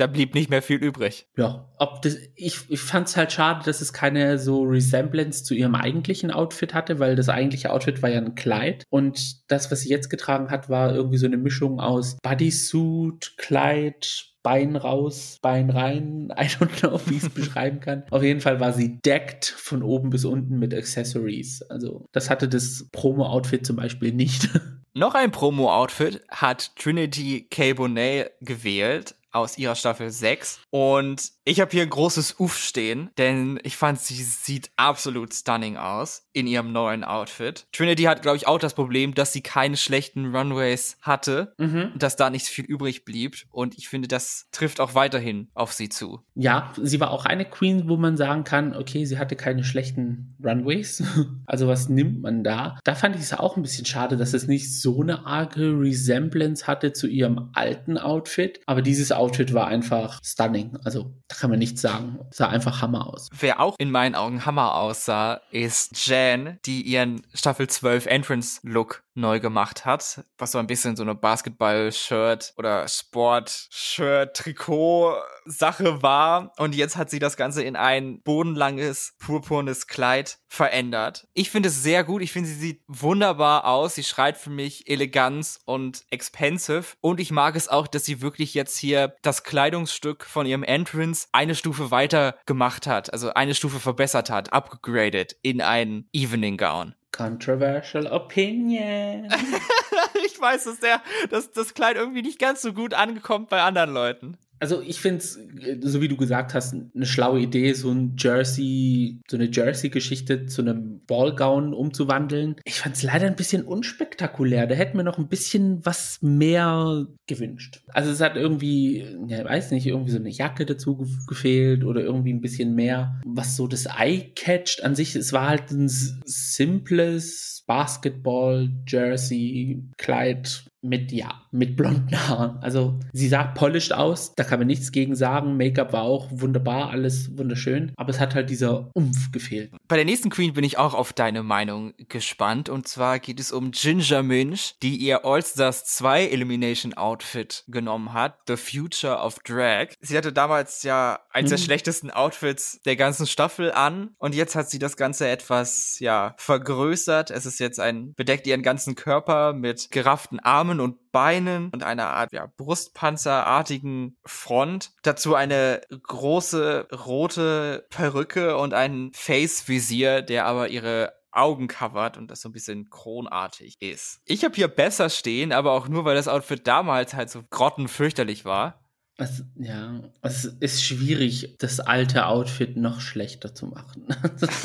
Da blieb nicht mehr viel übrig. Ja, ob das, ich, ich fand es halt schade, dass es keine so Resemblance zu ihrem eigentlichen Outfit hatte, weil das eigentliche Outfit war ja ein Kleid und das, was sie jetzt getragen hat, war irgendwie so eine Mischung aus Bodysuit, Kleid, Bein raus, Bein rein. *laughs* I don't know, wie ich es beschreiben kann. Auf jeden Fall war sie deckt von oben bis unten mit Accessories. Also das hatte das Promo-Outfit zum Beispiel nicht. *laughs* Noch ein Promo-Outfit hat Trinity K. Bonet gewählt aus ihrer Staffel 6. Und Ich habe hier ein großes Uff stehen, denn ich fand, sie sieht absolut stunning aus in ihrem neuen Outfit. Trinity hat, glaube ich, auch das Problem, dass sie keine schlechten Runways hatte, mhm. dass da nicht viel übrig blieb. Und ich finde, das trifft auch weiterhin auf sie zu. Ja, sie war auch eine Queen, wo man sagen kann, okay, sie hatte keine schlechten Runways. *laughs* also was nimmt man da? Da fand ich es auch ein bisschen schade, dass es nicht so eine arge Resemblance hatte zu ihrem alten Outfit. Aber dieses Outfit war einfach stunning. Also kann man nichts sagen. Sah einfach Hammer aus. Wer auch in meinen Augen Hammer aussah, ist Jan, die ihren Staffel 12 Entrance Look neu gemacht hat, was so ein bisschen so eine Basketball-Shirt oder Sport-Shirt, Trikot-Sache war. Und jetzt hat sie das Ganze in ein bodenlanges, purpurnes Kleid verändert. Ich finde es sehr gut. Ich finde, sie sieht wunderbar aus. Sie schreit für mich Eleganz und expensive. Und ich mag es auch, dass sie wirklich jetzt hier das Kleidungsstück von ihrem Entrance eine Stufe weiter gemacht hat. Also eine Stufe verbessert hat, upgraded in ein Evening Gown. Controversial Opinion. *laughs* ich weiß, dass der, dass das Kleid irgendwie nicht ganz so gut angekommen bei anderen Leuten. Also ich finde es, so wie du gesagt hast, eine schlaue Idee, so ein Jersey, so eine Jersey-Geschichte zu einem Ballgown umzuwandeln. Ich fand es leider ein bisschen unspektakulär. Da hätten wir noch ein bisschen was mehr gewünscht. Also es hat irgendwie, ja, weiß nicht, irgendwie so eine Jacke dazu gefehlt oder irgendwie ein bisschen mehr, was so das Eye catcht an sich. Es war halt ein simples Basketball-Jersey-Kleid mit, ja, mit blonden Haaren. Also sie sah polished aus, da kann man nichts gegen sagen. Make-up war auch wunderbar, alles wunderschön. Aber es hat halt dieser Umf gefehlt. Bei der nächsten Queen bin ich auch auf deine Meinung gespannt. Und zwar geht es um Ginger Minch, die ihr All-Stars 2 Elimination Outfit genommen hat. The Future of Drag. Sie hatte damals ja eins mhm. der schlechtesten Outfits der ganzen Staffel an. Und jetzt hat sie das Ganze etwas, ja, vergrößert. Es ist jetzt ein, bedeckt ihren ganzen Körper mit gerafften Armen und Beinen und einer Art ja, Brustpanzerartigen Front. Dazu eine große rote Perücke und ein Face-Visier, der aber ihre Augen covert und das so ein bisschen kronartig ist. Ich habe hier besser stehen, aber auch nur, weil das Outfit damals halt so grottenfürchterlich war. Es, ja, es ist schwierig, das alte Outfit noch schlechter zu machen. *laughs* das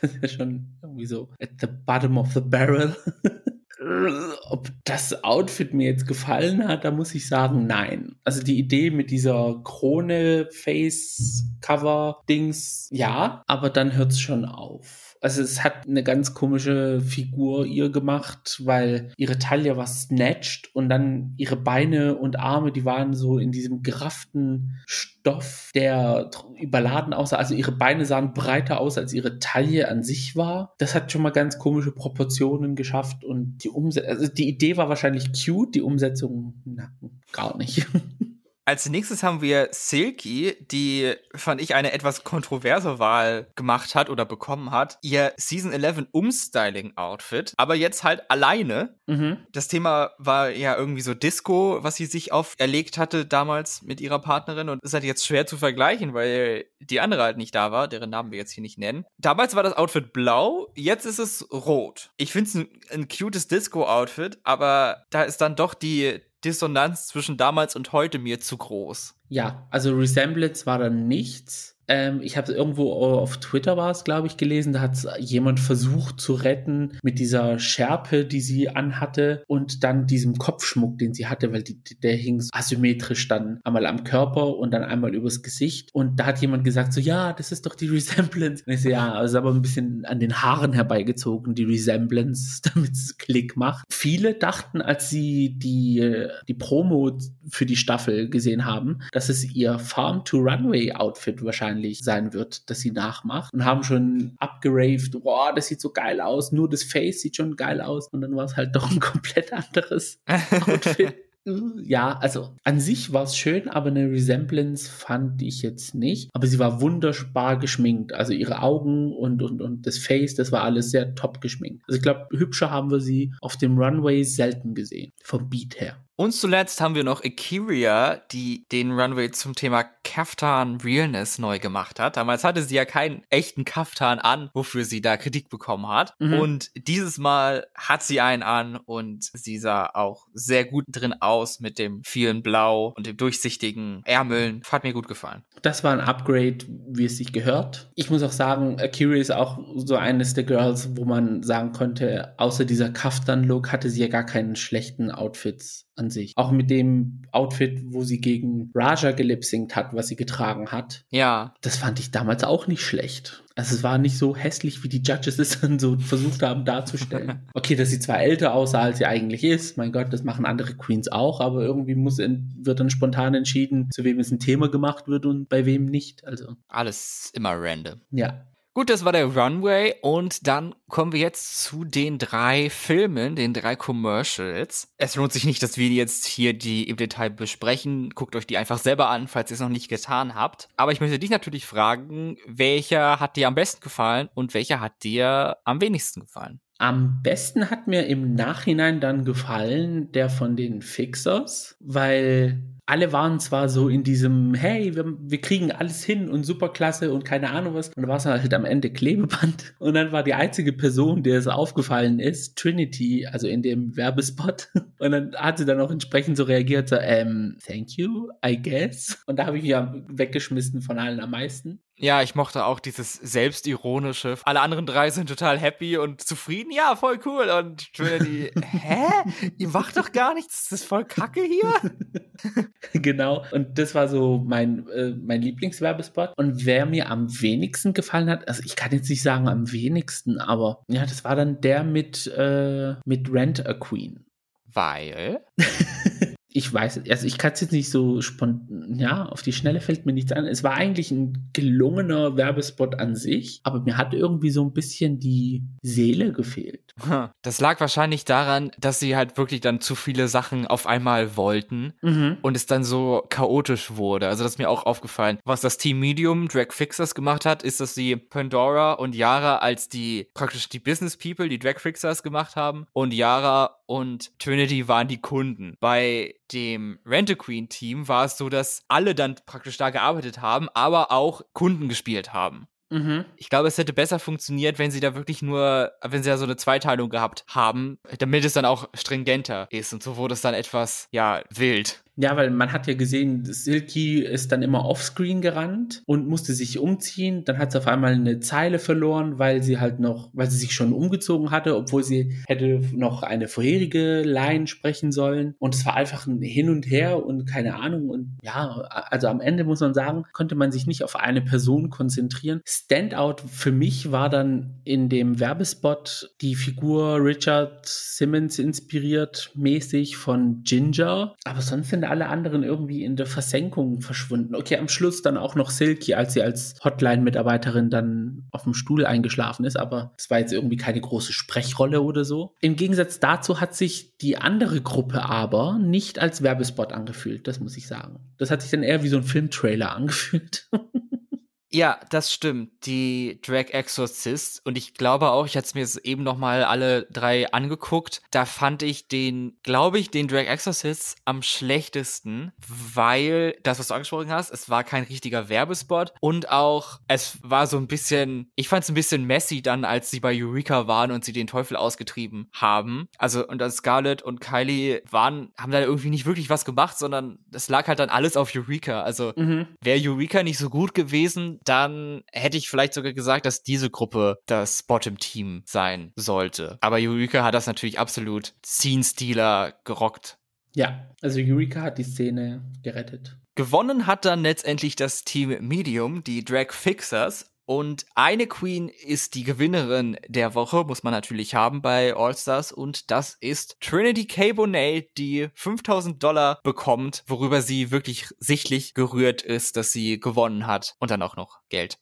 ist ja schon irgendwie so at the bottom of the barrel ob das Outfit mir jetzt gefallen hat, da muss ich sagen, nein. Also die Idee mit dieser Krone, Face, Cover, Dings, ja, aber dann hört es schon auf. Also es hat eine ganz komische Figur ihr gemacht, weil ihre Taille war snatched und dann ihre Beine und Arme, die waren so in diesem gerafften Stoff, der überladen aussah. Also ihre Beine sahen breiter aus, als ihre Taille an sich war. Das hat schon mal ganz komische Proportionen geschafft und die Umsetzung, also die Idee war wahrscheinlich cute, die Umsetzung, na, gar nicht. *laughs* Als nächstes haben wir Silky, die, fand ich, eine etwas kontroverse Wahl gemacht hat oder bekommen hat. Ihr Season 11 Umstyling-Outfit, aber jetzt halt alleine. Mhm. Das Thema war ja irgendwie so Disco, was sie sich auferlegt hatte damals mit ihrer Partnerin und ist halt jetzt schwer zu vergleichen, weil die andere halt nicht da war, deren Namen wir jetzt hier nicht nennen. Damals war das Outfit blau, jetzt ist es rot. Ich finde es ein, ein cutes Disco-Outfit, aber da ist dann doch die Dissonanz zwischen damals und heute mir zu groß. Ja, also Resemblance war da nichts. Ähm, ich habe irgendwo auf Twitter war es, glaube ich, gelesen, da hat jemand versucht zu retten mit dieser Schärpe, die sie anhatte und dann diesem Kopfschmuck, den sie hatte, weil die, der hing asymmetrisch dann einmal am Körper und dann einmal übers Gesicht. Und da hat jemand gesagt, so ja, das ist doch die Resemblance. Und ich so, ja, also aber ein bisschen an den Haaren herbeigezogen, die Resemblance, *laughs* damit es Klick macht. Viele dachten, als sie die, die Promo für die Staffel gesehen haben, dass es ihr Farm-to-Runway-Outfit wahrscheinlich wahrscheinlich sein wird, dass sie nachmacht und haben schon abgeraved, boah, das sieht so geil aus, nur das Face sieht schon geil aus und dann war es halt doch ein *laughs* komplett anderes Outfit. *laughs* Ja, also an sich war es schön, aber eine Resemblance fand ich jetzt nicht. Aber sie war wunderbar geschminkt. Also ihre Augen und, und, und das Face, das war alles sehr top geschminkt. Also ich glaube, hübscher haben wir sie auf dem Runway selten gesehen. Vom Beat her. Und zuletzt haben wir noch Akiria, die den Runway zum Thema Kaftan Realness neu gemacht hat. Damals hatte sie ja keinen echten Kaftan an, wofür sie da Kritik bekommen hat. Mhm. Und dieses Mal hat sie einen an und sie sah auch sehr gut drin aus mit dem vielen Blau und dem durchsichtigen Ärmeln. Hat mir gut gefallen. Das war ein Upgrade, wie es sich gehört. Ich muss auch sagen, Akiria ist auch so eines der Girls, wo man sagen konnte, außer dieser Kaftan-Look hatte sie ja gar keinen schlechten Outfits an sich. Auch mit dem Outfit, wo sie gegen Raja gelipsingt hat, was sie getragen hat. Ja. Das fand ich damals auch nicht schlecht. Also es war nicht so hässlich, wie die Judges es *laughs* dann so versucht haben darzustellen. *laughs* Okay, dass sie zwar älter aussah, als sie eigentlich ist. Mein Gott, das machen andere Queens auch, aber irgendwie muss wird dann spontan entschieden, zu wem es ein Thema gemacht wird und bei wem nicht. Also alles immer random. Ja. Gut, das war der Runway und dann kommen wir jetzt zu den drei Filmen, den drei Commercials. Es lohnt sich nicht, dass wir jetzt hier die im Detail besprechen. Guckt euch die einfach selber an, falls ihr es noch nicht getan habt. Aber ich möchte dich natürlich fragen, welcher hat dir am besten gefallen und welcher hat dir am wenigsten gefallen? Am besten hat mir im Nachhinein dann gefallen der von den Fixers, weil alle waren zwar so in diesem, hey, wir, wir kriegen alles hin und superklasse und keine Ahnung was. Und dann war es halt am Ende Klebeband. Und dann war die einzige Person, der es aufgefallen ist, Trinity, also in dem Werbespot. *laughs* Und dann hat sie dann auch entsprechend so reagiert, so, ähm, thank you, I guess. Und da habe ich ja weggeschmissen von allen am meisten. Ja, ich mochte auch dieses selbstironische. Alle anderen drei sind total happy und zufrieden. Ja, voll cool. Und Trinity, *laughs* hä? Ihr macht doch gar nichts. Das ist voll kacke hier. *laughs* genau. Und das war so mein, äh, mein Lieblingswerbespot. Und wer mir am wenigsten gefallen hat, also ich kann jetzt nicht sagen am wenigsten, aber ja, das war dann der mit, äh, mit Rent a Queen. Weil? *laughs* ich weiß, also ich kann es jetzt nicht so spontan, ja, auf die Schnelle fällt mir nichts an. Es war eigentlich ein gelungener Werbespot an sich, aber mir hat irgendwie so ein bisschen die Seele gefehlt. *laughs* Das lag wahrscheinlich daran, dass sie halt wirklich dann zu viele Sachen auf einmal wollten mhm. und es dann so chaotisch wurde. Also das ist mir auch aufgefallen. Was das Team Medium Drag Fixers gemacht hat, ist, dass sie Pandora und Yara als die praktisch die Business People, die Drag Fixers gemacht haben und Yara und Trinity waren die Kunden. Bei dem Rent-A-Queen-Team war es so, dass alle dann praktisch da gearbeitet haben, aber auch Kunden gespielt haben. Mhm. Ich glaube, es hätte besser funktioniert, wenn sie da wirklich nur, wenn sie da so eine Zweiteilung gehabt haben, damit es dann auch stringenter ist. Und so wurde es dann etwas, ja, wild. Ja, weil man hat ja gesehen, Silky ist dann immer offscreen gerannt und musste sich umziehen. Dann hat sie auf einmal eine Zeile verloren, weil sie halt noch, weil sie sich schon umgezogen hatte, obwohl sie hätte noch eine vorherige Line sprechen sollen. Und es war einfach ein Hin und Her und keine Ahnung. Und ja, also am Ende muss man sagen, konnte man sich nicht auf eine Person konzentrieren. Standout für mich war dann in dem Werbespot die Figur Richard Simmons inspiriert mäßig von Ginger. Aber sonst sind alle anderen irgendwie in der Versenkung verschwunden. Okay, am Schluss dann auch noch Silky, als sie als Hotline-Mitarbeiterin dann auf dem Stuhl eingeschlafen ist, aber es war jetzt irgendwie keine große Sprechrolle oder so. Im Gegensatz dazu hat sich die andere Gruppe aber nicht als Werbespot angefühlt, das muss ich sagen. Das hat sich dann eher wie so ein Filmtrailer *laughs* angefühlt. Ja, das stimmt. Die Drag Exorcist. Und ich glaube auch, ich hatte mir jetzt eben noch mal alle drei angeguckt. Da fand ich den, glaube ich, den Drag Exorcist am schlechtesten, weil das, was du angesprochen hast, es war kein richtiger Werbespot und auch es war so ein bisschen, ich fand es ein bisschen messy dann, als sie bei Eureka waren und sie den Teufel ausgetrieben haben. Also und dann Scarlett und Kylie waren, haben da irgendwie nicht wirklich was gemacht, sondern es lag halt dann alles auf Eureka. Also mhm. wäre Eureka nicht so gut gewesen, dann hätte ich vielleicht sogar gesagt, dass diese Gruppe das Bottom-Team sein sollte. Aber Eureka hat das natürlich absolut Scene-Stealer gerockt. Ja, also Eureka hat die Szene gerettet. Gewonnen hat dann letztendlich das Team Medium, die Drag Fixers, und eine Queen ist die Gewinnerin der Woche, muss man natürlich haben bei All-Stars. Und das ist Trinity K. Bonet, die 5000 Dollar bekommt, worüber sie wirklich sichtlich gerührt ist, dass sie gewonnen hat. Und dann auch noch Geld.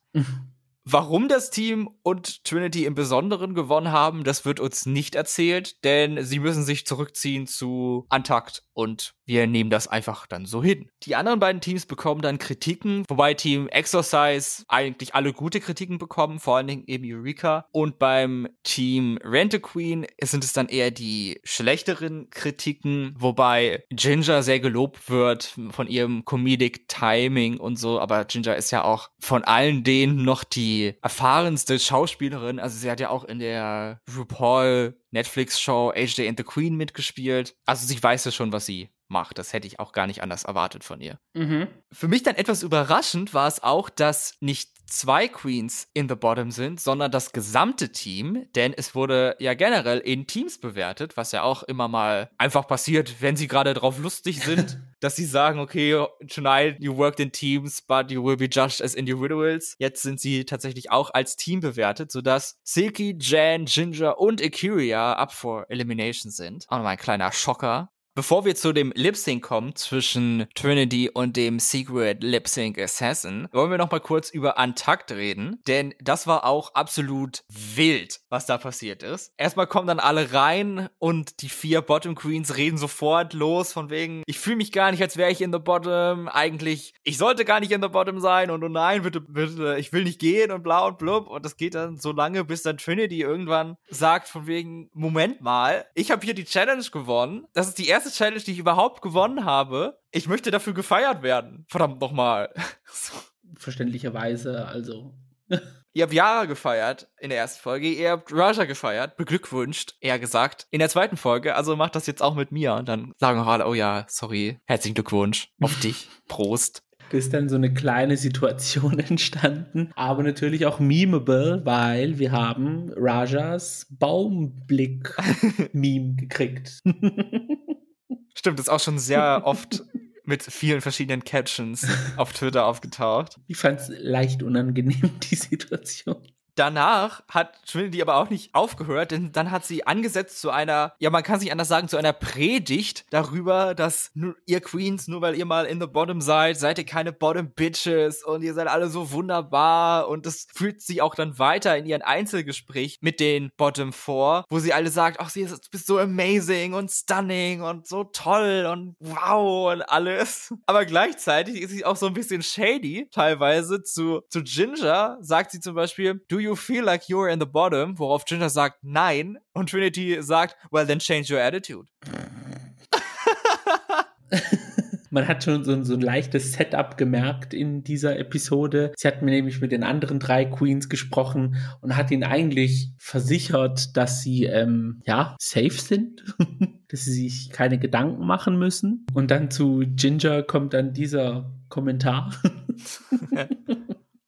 Warum das Team und Trinity im Besonderen gewonnen haben, das wird uns nicht erzählt, denn sie müssen sich zurückziehen zu Antakt und wir nehmen das einfach dann so hin. Die anderen beiden Teams bekommen dann Kritiken, wobei Team Exercise eigentlich alle gute Kritiken bekommen, vor allen Dingen eben Eureka. Und beim Team Rent a Queen sind es dann eher die schlechteren Kritiken, wobei Ginger sehr gelobt wird von ihrem Comedic Timing und so, aber Ginger ist ja auch von allen denen noch die erfahrenste Schauspielerin. Also sie hat ja auch in der RuPaul Netflix-Show AJ and the Queen mitgespielt. Also sie weiß ja schon, was sie macht. Das hätte ich auch gar nicht anders erwartet von ihr. Mhm. Für mich dann etwas überraschend war es auch, dass nicht zwei Queens in the Bottom sind, sondern das gesamte Team, denn es wurde ja generell in Teams bewertet, was ja auch immer mal einfach passiert, wenn sie gerade drauf lustig *laughs* sind, dass sie sagen, okay, tonight you worked in teams, but you will be judged as individuals. Jetzt sind sie tatsächlich auch als Team bewertet, sodass Silky, Jan, Ginger und Akiria up for elimination sind. Auch nochmal ein kleiner Schocker. Bevor wir zu dem Lip Sync kommen zwischen Trinity und dem Secret Lip Sync Assassin, wollen wir noch mal kurz über Untakt reden, denn das war auch absolut wild, was da passiert ist. Erstmal kommen dann alle rein und die vier Bottom Queens reden sofort los von wegen, ich fühle mich gar nicht, als wäre ich in the Bottom. Eigentlich, ich sollte gar nicht in the Bottom sein und oh nein, bitte, bitte, ich will nicht gehen und bla und blub. Und das geht dann so lange, bis dann Trinity irgendwann sagt von wegen, Moment mal, ich habe hier die Challenge gewonnen. Das ist die erste erste Challenge, die ich überhaupt gewonnen habe. Ich möchte dafür gefeiert werden. Verdammt nochmal. *laughs* Verständlicherweise, also. *laughs* Ihr habt Yara gefeiert in der ersten Folge, ihr habt Raja gefeiert, beglückwünscht, eher gesagt, in der zweiten Folge, also macht das jetzt auch mit mir und dann sagen auch alle, oh ja, sorry, herzlichen Glückwunsch auf dich, *laughs* Prost. Ist dann so eine kleine Situation entstanden, aber natürlich auch memeable, weil wir haben Rajas Baumblick-Meme gekriegt. Stimmt, ist auch schon sehr oft mit vielen verschiedenen Captions auf Twitter aufgetaucht. Ich fand es leicht unangenehm, die Situation danach hat Trinity aber auch nicht aufgehört, denn dann hat sie angesetzt zu einer, ja, man kann sich anders sagen, zu einer Predigt darüber, dass ihr Queens, nur weil ihr mal in the bottom seid, seid ihr keine bottom bitches und ihr seid alle so wunderbar und das fühlt sich auch dann weiter in ihren Einzelgespräch mit den Bottom vor, wo sie alle sagt, ach, sie ist, bist so amazing und stunning und so toll und wow und alles. *laughs* Aber gleichzeitig ist sie auch so ein bisschen shady, teilweise zu, zu Ginger, sagt sie zum Beispiel, du you feel like you're in the bottom? Worauf Ginger sagt, nein. Und Trinity sagt, well, then change your attitude. *laughs* Man hat schon so, so, ein leichtes Setup gemerkt in dieser Episode. Sie hat mir nämlich mit den anderen drei Queens gesprochen und hat ihnen eigentlich versichert, dass sie ähm, ja safe sind, *laughs* dass sie sich keine Gedanken machen müssen. Und dann zu Ginger kommt dann dieser Kommentar. *laughs*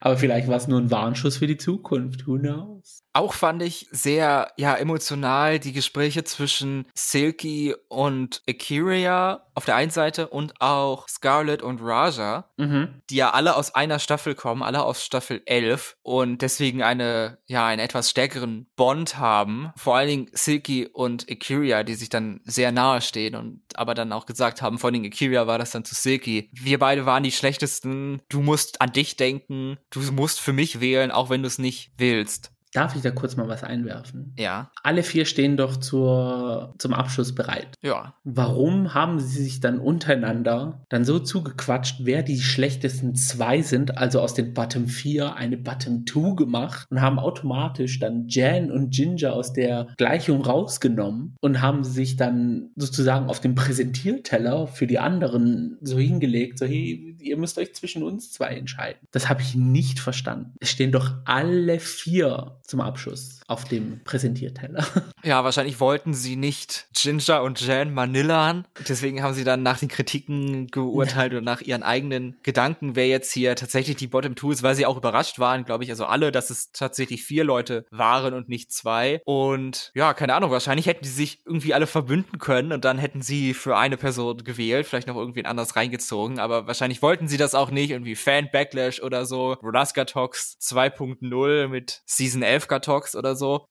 Aber vielleicht war es nur ein Warnschuss für die Zukunft. Who knows? Auch fand ich sehr, ja, emotional die Gespräche zwischen Silky und Akiria auf der einen Seite und auch Scarlett und Raja, mhm. die ja alle aus einer Staffel kommen, alle aus Staffel 11 und deswegen eine, ja, einen etwas stärkeren Bond haben. Vor allen Dingen Silky und Akiria, die sich dann sehr nahe stehen und aber dann auch gesagt haben, vor allen Dingen Akiria war das dann zu Silky. Wir beide waren die schlechtesten. Du musst an dich denken. Du musst für mich wählen, auch wenn du es nicht willst. Darf ich da kurz mal was einwerfen? Ja. Alle vier stehen doch zur, zum Abschluss bereit. Ja. Warum haben sie sich dann untereinander dann so zugequatscht, wer die schlechtesten zwei sind, also aus den Bottom 4 eine Bottom 2 gemacht und haben automatisch dann Jan und Ginger aus der Gleichung rausgenommen und haben sich dann sozusagen auf dem Präsentierteller für die anderen so hingelegt, so hey, ihr müsst euch zwischen uns zwei entscheiden. Das habe ich nicht verstanden. Es stehen doch alle vier zum Abschluss auf dem Präsentierteller. *laughs* Ja, wahrscheinlich wollten sie nicht Ginger und Jan Manillan. Deswegen haben sie dann nach den Kritiken geurteilt ja. und nach ihren eigenen Gedanken, wer jetzt hier tatsächlich die Bottom Two ist, weil sie auch überrascht waren, glaube ich, also alle, dass es tatsächlich vier Leute waren und nicht zwei. Und ja, keine Ahnung, wahrscheinlich hätten die sich irgendwie alle verbünden können und dann hätten sie für eine Person gewählt, vielleicht noch irgendwen anders reingezogen, aber wahrscheinlich wollten sie das auch nicht, irgendwie Fan Backlash oder so, Rolaska Talks 2.0 mit Season 11 Katox oder so.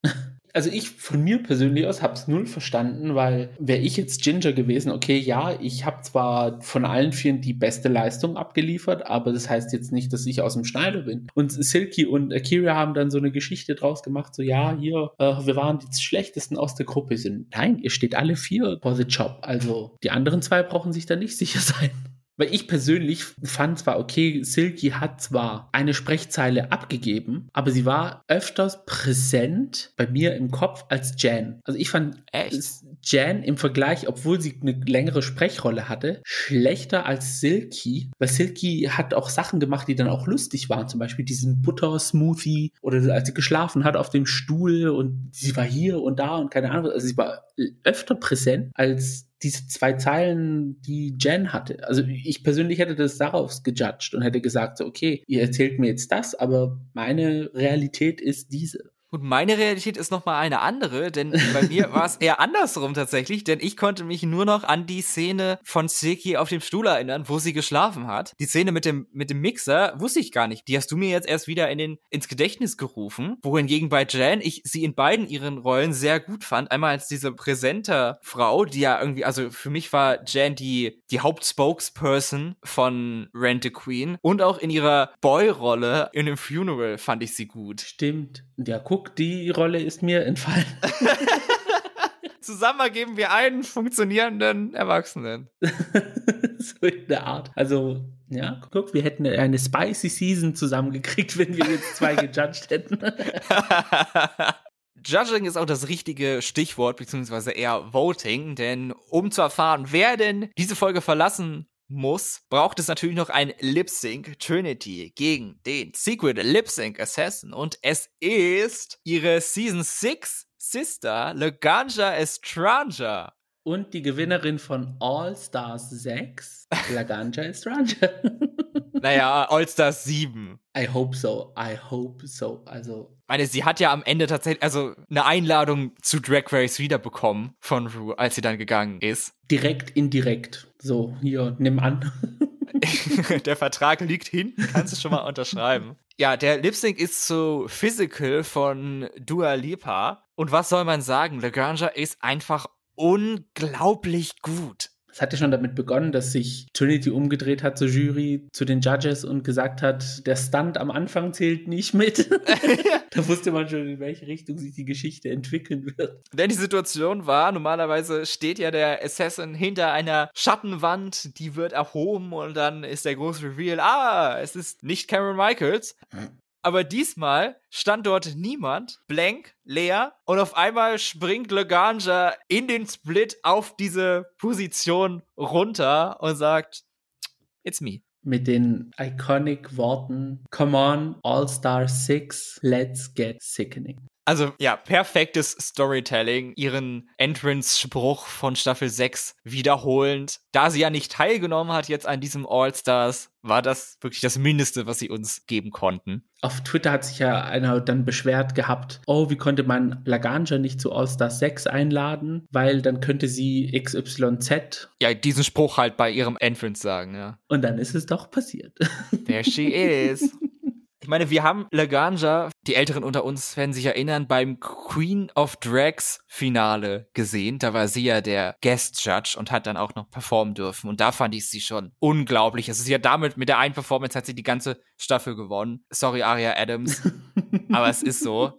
also ich von mir persönlich aus habe es null verstanden, weil wäre ich jetzt Ginger gewesen, okay, ja, ich habe zwar von allen vier die beste Leistung abgeliefert, aber das heißt jetzt nicht, dass ich aus dem Schneider bin. Und Silky und Akira haben dann so eine Geschichte draus gemacht, so ja, hier, äh, wir waren die schlechtesten aus der Gruppe. Sind nein, ihr steht alle vier for the job. Also die anderen zwei brauchen sich da nicht sicher sein. Weil ich persönlich fand zwar, okay, Silky hat zwar eine Sprechzeile abgegeben, aber sie war öfters präsent bei mir im Kopf als Jan. Also ich fand Echt? Jan im Vergleich, obwohl sie eine längere Sprechrolle hatte, schlechter als Silky. Weil Silky hat auch Sachen gemacht, die dann auch lustig waren. Zum Beispiel diesen Butter-Smoothie oder als sie geschlafen hat auf dem Stuhl und sie war hier und da und keine Ahnung. Also sie war öfter präsent als diese zwei Zeilen, die Jen hatte. Also ich persönlich hätte das darauf gejudged und hätte gesagt, so, okay, ihr erzählt mir jetzt das, aber meine Realität ist diese. Und meine Realität ist nochmal eine andere, denn bei mir *laughs* war es eher andersrum tatsächlich, denn ich konnte mich nur noch an die Szene von Silky auf dem Stuhl erinnern, wo sie geschlafen hat. Die Szene mit dem, mit dem Mixer wusste ich gar nicht. Die hast du mir jetzt erst wieder in den, ins Gedächtnis gerufen, wohingegen bei Jan ich sie in beiden ihren Rollen sehr gut fand. Einmal als diese präsenter Frau, die ja irgendwie, also für mich war Jan die, die Hauptspokesperson von Rent a Queen und auch in ihrer Boy-Rolle in dem Funeral fand ich sie gut. Stimmt. Ja, guck, guck, die Rolle ist mir entfallen. *laughs* *laughs* Zusammen ergeben wir einen funktionierenden Erwachsenen. *laughs* so in der Art. Also, ja, guck, wir hätten eine spicy Season zusammengekriegt, wenn wir jetzt zwei gejudged hätten. Judging ist auch das richtige Stichwort, beziehungsweise eher Voting, denn um zu erfahren, wer denn diese Folge verlassen muss, braucht es natürlich noch ein Lip Sync Trinity gegen den Secret Lip Sync Assassin und es ist ihre Season 6 Sister Laganja Estranja. Und die Gewinnerin von All Stars 6, Laganja Estranja. *laughs* naja, All Stars 7. I hope so, I hope so. Also. Ich meine, sie hat ja am Ende tatsächlich, also eine Einladung zu Drag Race wiederbekommen von Rue, als sie dann gegangen ist. Direkt, indirekt. So, hier, nimm an. *laughs* der Vertrag liegt hinten, kannst du schon mal unterschreiben. Ja, der Lip Sync ist so Physical von Dua Lipa. Und was soll man sagen? Lagrange ist einfach unglaublich gut. Es hatte schon damit begonnen, dass sich Trinity umgedreht hat zur Jury, zu den Judges und gesagt hat, der Stunt am Anfang zählt nicht mit. *laughs* da wusste man schon, in welche Richtung sich die Geschichte entwickeln wird. Denn die Situation war, normalerweise steht ja der Assassin hinter einer Schattenwand, die wird erhoben und dann ist der große Reveal, ah, es ist nicht Cameron Michaels. Aber diesmal stand dort niemand, blank, leer, und auf einmal springt Leganja in den Split auf diese Position runter und sagt, It's me. Mit den iconic Worten, Come on, All-Star 6, let's get sickening. Also ja, perfektes Storytelling, ihren Entrance-Spruch von Staffel 6 wiederholend. Da sie ja nicht teilgenommen hat jetzt an diesem All-Stars, war das wirklich das Mindeste, was sie uns geben konnten. Auf Twitter hat sich ja einer dann beschwert gehabt, oh, wie konnte man Laganja nicht zu All-Stars 6 einladen, weil dann könnte sie XYZ. Ja, diesen Spruch halt bei ihrem Entrance sagen, ja. Und dann ist es doch passiert. There she is. *laughs* Ich meine, wir haben Laganja, die Älteren unter uns werden sich erinnern, beim Queen of Drags Finale gesehen. Da war sie ja der Guest Judge und hat dann auch noch performen dürfen. Und da fand ich sie schon unglaublich. Es ist ja damit, mit der einen Performance hat sie die ganze Staffel gewonnen. Sorry, Aria Adams. *laughs* aber es ist so.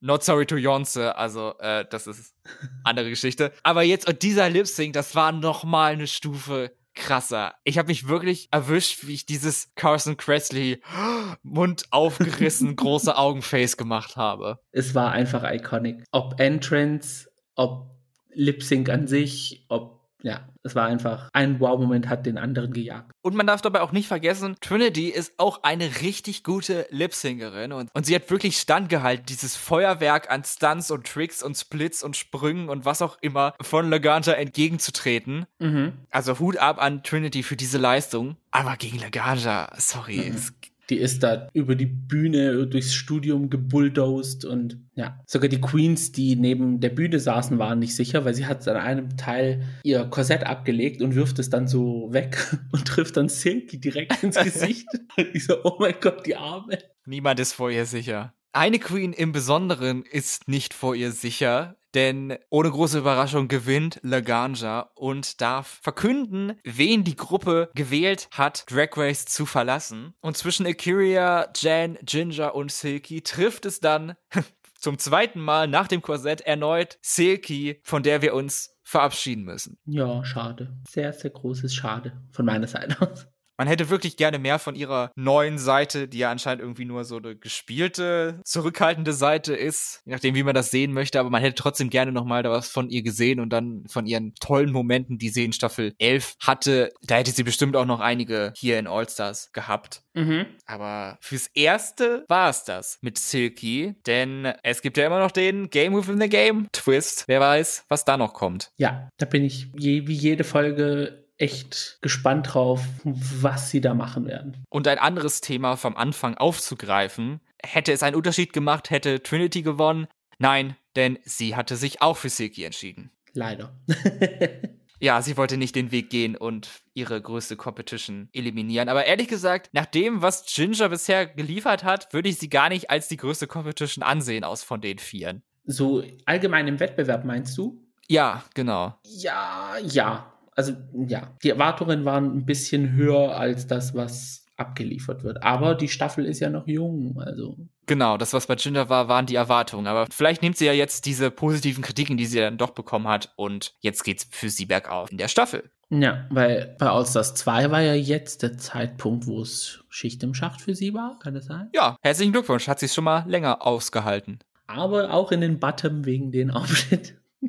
Not sorry to Yonce, also äh, das ist andere Geschichte. Aber jetzt und dieser Lip Sync, das war noch mal eine Stufe krasser. Ich habe mich wirklich erwischt, wie ich dieses Carson Kressley *gasps* Mund aufgerissen, *laughs* große Augenface gemacht habe. Es war einfach iconic. Ob Entrance, ob Lip Sync an sich, ob ja, es war einfach ein Wow-Moment hat den anderen gejagt. Und man darf dabei auch nicht vergessen, Trinity ist auch eine richtig gute Lip-Syngerin und, und sie hat wirklich standgehalten, dieses Feuerwerk an Stunts und Tricks und Splits und Sprüngen und was auch immer von Laganja entgegenzutreten. Mhm. Also Hut ab an Trinity für diese Leistung. Aber gegen Laganja, sorry, mhm. es die ist da über die Bühne, durchs Studium gebulldozed und ja, sogar die Queens, die neben der Bühne saßen, waren nicht sicher, weil sie hat an einem Teil ihr Korsett abgelegt und wirft es dann so weg *laughs* und trifft dann Silky direkt ins *laughs* Gesicht. ich so, oh mein Gott, die Arme. Niemand ist vor ihr sicher. Eine Queen im Besonderen ist nicht vor ihr sicher, denn ohne große Überraschung gewinnt Laganja und darf verkünden, wen die Gruppe gewählt hat, Drag Race zu verlassen. Und zwischen Akiria, Jan, Ginger und Silky trifft es dann *laughs* zum zweiten Mal nach dem Korsett erneut Silky, von der wir uns verabschieden müssen. Ja, schade. Sehr, sehr großes Schade von meiner Seite aus. Man hätte wirklich gerne mehr von ihrer neuen Seite, die ja anscheinend irgendwie nur so eine gespielte, zurückhaltende Seite ist, je nachdem, wie man das sehen möchte, aber man hätte trotzdem gerne nochmal da was von ihr gesehen und dann von ihren tollen Momenten, die sie in Staffel 11 hatte. Da hätte sie bestimmt auch noch einige hier in All-Stars gehabt. Mhm. Aber fürs Erste war es das mit Silky, denn es gibt ja immer noch den Game Within the Game Twist. Wer weiß, was da noch kommt. Ja, da bin ich je, wie jede Folge echt gespannt drauf, was sie da machen werden. Und ein anderes Thema vom Anfang aufzugreifen, hätte es einen Unterschied gemacht, hätte Trinity gewonnen? Nein, denn sie hatte sich auch für Silky entschieden. Leider. *laughs* ja, sie wollte nicht den Weg gehen und ihre größte Competition eliminieren. Aber ehrlich gesagt, nach dem, was Ginger bisher geliefert hat, würde ich sie gar nicht als die größte Competition ansehen aus von den Vieren. So allgemein im Wettbewerb meinst du? Ja, genau. Ja, ja also ja, die Erwartungen waren ein bisschen höher als das, was abgeliefert wird. Aber die Staffel ist ja noch jung, also. Genau, das, was bei Ginger war, waren die Erwartungen. Aber vielleicht nimmt sie ja jetzt diese positiven Kritiken, die sie dann doch bekommen hat, und jetzt geht's für sie bergauf in der Staffel. Ja, weil bei Allstars 2 war ja jetzt der Zeitpunkt, wo es Schicht im Schacht für sie war, kann das sein? Ja, herzlichen Glückwunsch, hat sie es schon mal länger ausgehalten. Aber auch in den Bottom wegen den Aufschnitt. *laughs*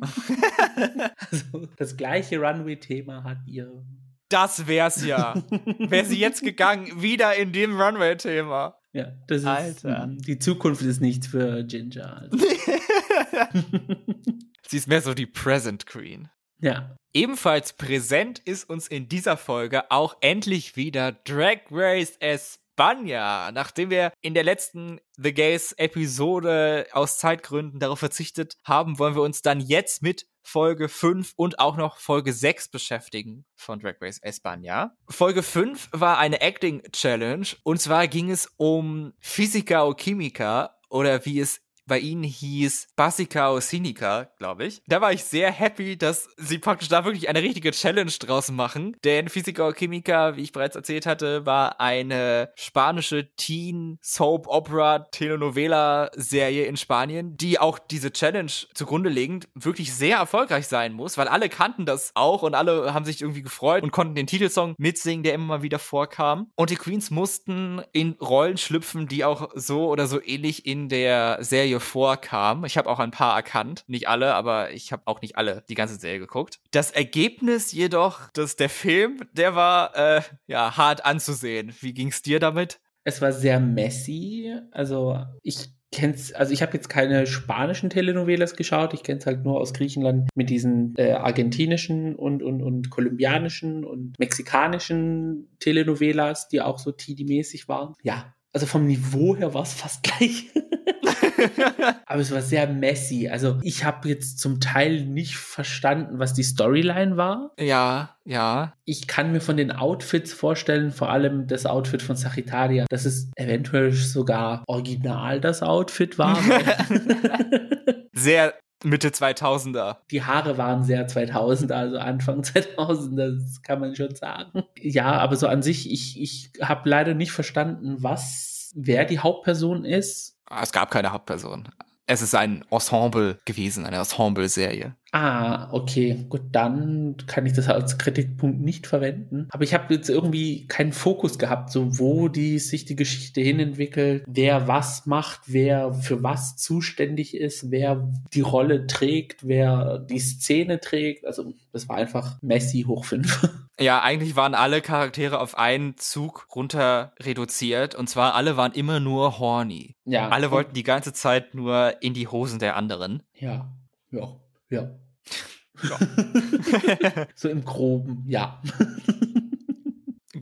also das gleiche Runway-Thema hat ihr. Das wär's ja. *laughs* Wäre sie jetzt gegangen, wieder in dem Runway-Thema. Ja, das ist. Alter. Die Zukunft ist nichts für Ginger. Also. *laughs* sie ist mehr so die Present Queen. Ja. Ebenfalls präsent ist uns in dieser Folge auch endlich wieder Drag Race S Banya, nachdem wir in der letzten The Gays Episode aus Zeitgründen darauf verzichtet haben, wollen wir uns dann jetzt mit Folge 5 und auch noch Folge 6 beschäftigen von Drag Race Espanja. Folge 5 war eine Acting Challenge und zwar ging es um Physica o Chimica oder wie es bei ihnen hieß Basica Sinica, glaube ich. Da war ich sehr happy, dass sie praktisch da wirklich eine richtige Challenge draus machen. Denn Physica Chimica, wie ich bereits erzählt hatte, war eine spanische Teen Soap Opera Telenovela Serie in Spanien, die auch diese Challenge zugrunde legend wirklich sehr erfolgreich sein muss, weil alle kannten das auch und alle haben sich irgendwie gefreut und konnten den Titelsong mitsingen, der immer mal wieder vorkam. Und die Queens mussten in Rollen schlüpfen, die auch so oder so ähnlich in der Serie Serie vorkam. Ich habe auch ein paar erkannt, nicht alle, aber ich habe auch nicht alle die ganze Serie geguckt. Das Ergebnis jedoch, dass der Film, der war äh, ja hart anzusehen. Wie ging's dir damit? Es war sehr messy. Also ich kenn's, also ich habe jetzt keine spanischen Telenovelas geschaut, ich kenne es halt nur aus Griechenland mit diesen äh, argentinischen und, und, und kolumbianischen und mexikanischen Telenovelas, die auch so TD-mäßig waren. Ja, also vom Niveau her war es fast *laughs* gleich. *laughs* Aber es war sehr messy. Also ich habe jetzt zum Teil nicht verstanden, was die Storyline war. Ja, ja. Ich kann mir von den Outfits vorstellen, vor allem das Outfit von Sagittaria, dass es eventuell sogar original das Outfit war. *laughs* sehr Mitte 2000er. Die Haare waren sehr 2000er, also Anfang *laughs* 2000er, das kann man schon sagen. Ja, aber so an sich, ich, ich habe leider nicht verstanden, was, wer die Hauptperson ist. Es gab keine Hauptperson. Es ist ein Ensemble gewesen, eine Ensemble-Serie. Ah, okay, gut, dann kann ich das als Kritikpunkt nicht verwenden. Aber ich habe jetzt irgendwie keinen Fokus gehabt, so wo die sich die Geschichte hinentwickelt, wer was macht, wer für was zuständig ist, wer die Rolle trägt, wer die Szene trägt. Also das war einfach Messi hoch fünf. *laughs* Ja, eigentlich waren alle Charaktere auf einen Zug runter reduziert und zwar alle waren immer nur horny. Ja. Alle wollten die ganze Zeit nur in die Hosen der anderen. Ja, ja. Ja. Ja. *laughs* so im Groben, ja.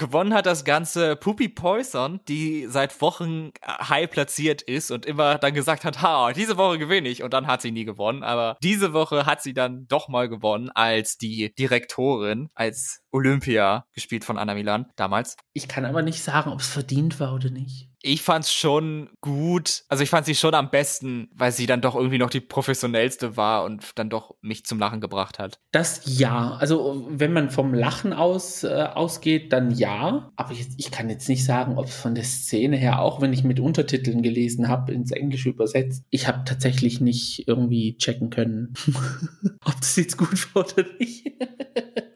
Gewonnen hat das Ganze Poopy Poison, die seit Wochen high platziert ist und immer dann gesagt hat, ha, diese Woche gewinne ich. Und dann hat sie nie gewonnen. Aber diese Woche hat sie dann doch mal gewonnen als die Direktorin, als Olympia, gespielt von Anna Milan damals. Ich kann aber nicht sagen, ob es verdient war oder nicht. Ich fand's schon gut. Also ich fand sie schon am besten, weil sie dann doch irgendwie noch die professionellste war und dann doch mich zum Lachen gebracht hat. Das ja. Also wenn man vom Lachen aus äh, ausgeht, dann ja. Aber ich, ich kann jetzt nicht sagen, ob es von der Szene her, auch wenn ich mit Untertiteln gelesen habe, ins Englische übersetzt, ich habe tatsächlich nicht irgendwie checken können, *laughs* ob das jetzt gut war oder nicht.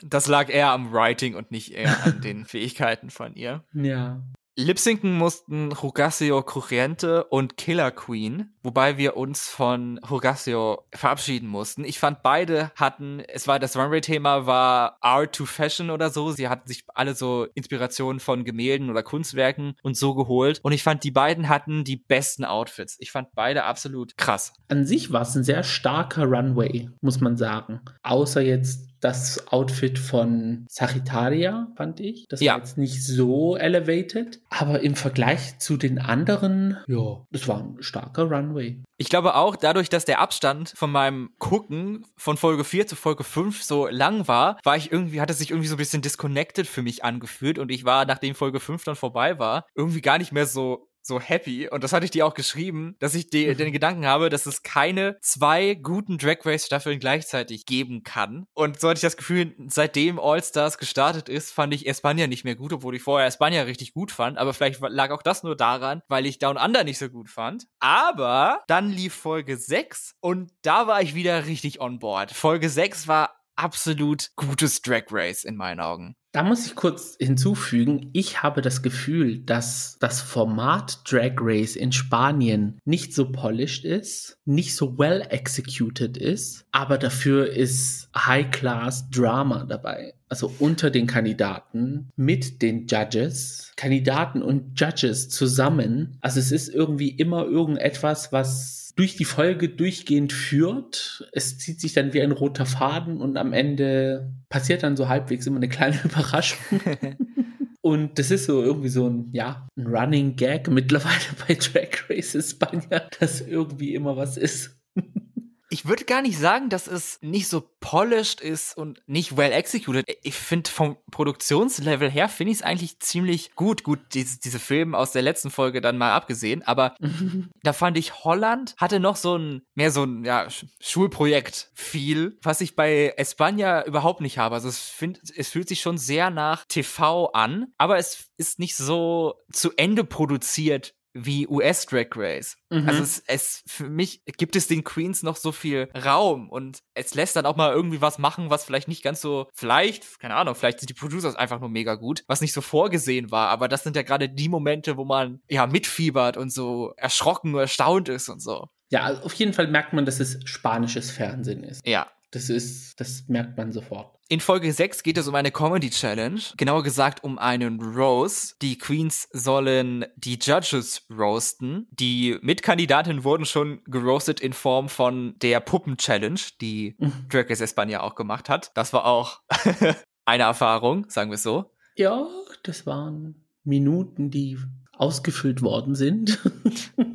das lag eher am Writing und nicht eher an den *laughs* Fähigkeiten von ihr. Ja. Lipsinken mussten Rugasio Crujiente und Killer Queen, wobei wir uns von Rugasio verabschieden mussten. Ich fand beide hatten, es war das Runway-Thema war Art to Fashion oder so. Sie hatten sich alle so Inspirationen von Gemälden oder Kunstwerken und so geholt. Und ich fand, die beiden hatten die besten Outfits. Ich fand beide absolut krass. An sich war es ein sehr starker Runway, muss man sagen. Außer jetzt das Outfit von Sagittaria, fand ich. Das Ja. war jetzt nicht so elevated. Aber im Vergleich zu den anderen, ja, das war ein starker Runway. Ich glaube auch, dadurch, dass der Abstand von meinem Gucken von Folge 4 zu Folge 5 so lang war, war ich irgendwie, hat es sich irgendwie so ein bisschen disconnected für mich angefühlt und ich war, nachdem Folge 5 dann vorbei war, irgendwie gar nicht mehr so so happy und das hatte ich dir auch geschrieben, dass ich die, den Gedanken habe, dass es keine zwei guten Drag Race Staffeln gleichzeitig geben kann und so hatte ich das Gefühl, seitdem All Stars gestartet ist, fand ich Espanja nicht mehr gut, obwohl ich vorher Espanja richtig gut fand, aber vielleicht lag auch das nur daran, weil ich Down Under nicht so gut fand. Aber dann lief Folge 6 und da war ich wieder richtig on board. Folge 6 war absolut gutes Drag Race in meinen Augen. Da muss ich kurz hinzufügen, ich habe das Gefühl, dass das Format Drag Race in Spanien nicht so polished ist, nicht so well executed ist, aber dafür ist High-Class Drama dabei. Also unter den Kandidaten mit den Judges, Kandidaten und Judges zusammen. Also es ist irgendwie immer irgendetwas, was durch die Folge durchgehend führt. Es zieht sich dann wie ein roter Faden und am Ende passiert dann so halbwegs immer eine kleine *laughs* Überraschung. *laughs* Und das ist so irgendwie so ein, ja, ein Running Gag mittlerweile bei Drag Race España, dass irgendwie immer was ist. Ich würde gar nicht sagen, dass es nicht so polished ist und nicht well executed. Ich finde vom Produktionslevel her finde ich es eigentlich ziemlich gut. Gut, diese, diese Filme aus der letzten Folge dann mal abgesehen, aber *laughs* da fand ich Holland hatte noch so ein mehr so ein ja, Sch- Schulprojekt viel, was ich bei España überhaupt nicht habe. Also es find, es fühlt sich schon sehr nach TV an, aber es ist nicht so zu Ende produziert wie US Drag Race. Mhm. Also es, es für mich gibt es den Queens noch so viel Raum und es lässt dann auch mal irgendwie was machen, was vielleicht nicht ganz so vielleicht, keine Ahnung, vielleicht sind die Producers einfach nur mega gut, was nicht so vorgesehen war, aber das sind ja gerade die Momente, wo man ja mitfiebert und so erschrocken nur erstaunt ist und so. Ja, also auf jeden Fall merkt man, dass es spanisches Fernsehen ist. Ja. Das ist, das merkt man sofort. In Folge 6 geht es um eine Comedy Challenge, genauer gesagt um einen Roast. Die Queens sollen die Judges roasten. Die Mitkandidatinnen wurden schon geroastet in Form von der Puppen Challenge, die Drag Race España auch gemacht hat. Das war auch *laughs* eine Erfahrung, sagen wir es so. Ja, das waren Minuten, die ausgefüllt worden sind. *laughs*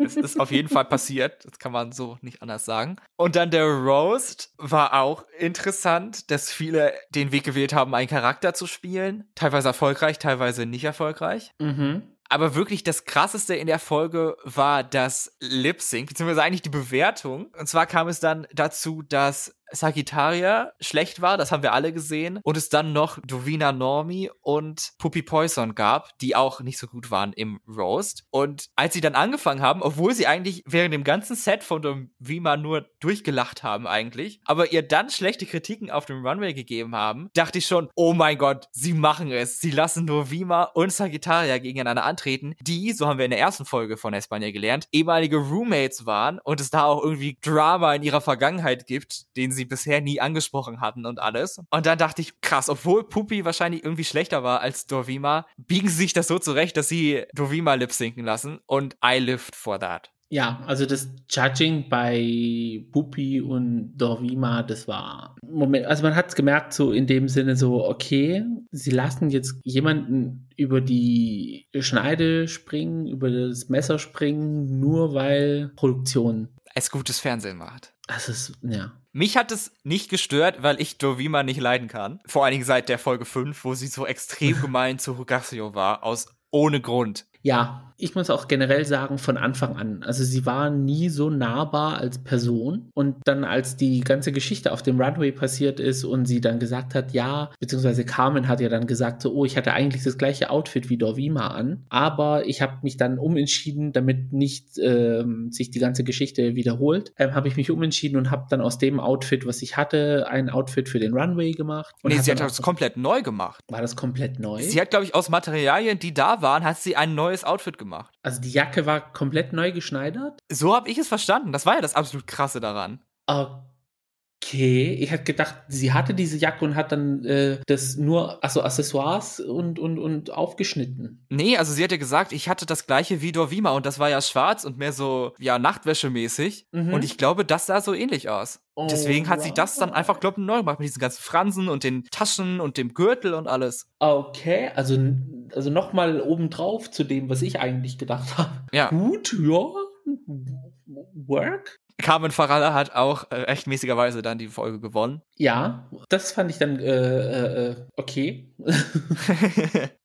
Es ist auf jeden Fall passiert. Das kann man so nicht anders sagen. Und dann der Roast war auch interessant, dass viele den Weg gewählt haben, einen Charakter zu spielen. Teilweise erfolgreich, teilweise nicht erfolgreich. mhm. Aber wirklich das krasseste in der Folge war das Lip Sync, beziehungsweise eigentlich die Bewertung. Und zwar kam es dann dazu, dass Sagittaria schlecht war, das haben wir alle gesehen, und es dann noch Dovina Normi und Puppy Poison gab, die auch nicht so gut waren im Roast. Und als sie dann angefangen haben, obwohl sie eigentlich während dem ganzen Set von Dovima nur durchgelacht haben eigentlich, aber ihr dann schlechte Kritiken auf dem Runway gegeben haben, dachte ich schon, oh mein Gott, sie machen es. Sie lassen Dovima und Sagittaria gegeneinander antreten, die, so haben wir in der ersten Folge von Espanja gelernt, ehemalige Roommates waren und es da auch irgendwie Drama in ihrer Vergangenheit gibt, den sie bisher nie angesprochen hatten und alles. Und dann dachte ich, krass, obwohl Puppy wahrscheinlich irgendwie schlechter war als Dovima, biegen sie sich das so zurecht, dass sie Dovima lip sinken lassen und I lived for that. Ja, also das Judging bei Pupi und Dorvima, das war Moment, also man hat es gemerkt, so in dem Sinne so, okay, sie lassen jetzt jemanden über die Schneide springen, über das Messer springen, nur weil Produktion. Es gutes Fernsehen macht. Das ist, ja. Mich hat es nicht gestört, weil ich Dovima nicht leiden kann. Vor allen Dingen seit der Folge 5, wo sie so extrem *laughs* gemein zu Hugasio war, aus ohne Grund. Ja, ich muss auch generell sagen, von Anfang an. Also sie war nie so nahbar als Person. Und dann, als die ganze Geschichte auf dem Runway passiert ist und sie dann gesagt hat, ja, beziehungsweise Carmen hat ja dann gesagt, so, oh, ich hatte eigentlich das gleiche Outfit wie Dorvima an, aber ich habe mich dann umentschieden, damit nicht ähm, sich die ganze Geschichte wiederholt, ähm, habe ich mich umentschieden und habe dann aus dem Outfit, was ich hatte, ein Outfit für den Runway gemacht. nee, sie hat das komplett neu gemacht. War das komplett neu? Sie hat, glaube ich, aus Materialien, die da waren, hat sie ein neues Outfit gemacht. Also die Jacke war komplett neu geschneidert? So habe ich es verstanden. Das war ja das absolut krasse daran. Okay, ich hätte gedacht, sie hatte diese Jacke und hat dann äh, das nur, also Accessoires und, und, und aufgeschnitten. Nee, also sie hat ja gesagt, ich hatte das gleiche wie Dorvima und das war ja schwarz und mehr so, ja, Nachtwäsche-mäßig. Mhm. Und ich glaube, das sah so ähnlich aus. Oh, Deswegen hat wow. sie das dann einfach, glaube ich, neu gemacht mit diesen ganzen Fransen und den Taschen und dem Gürtel und alles. Okay, also, also nochmal obendrauf zu dem, was ich eigentlich gedacht habe. Ja. Gut, ja. Work? Carmen Farala hat auch äh, rechtmäßigerweise dann die Folge gewonnen. Ja, das fand ich dann äh, äh, okay. *laughs*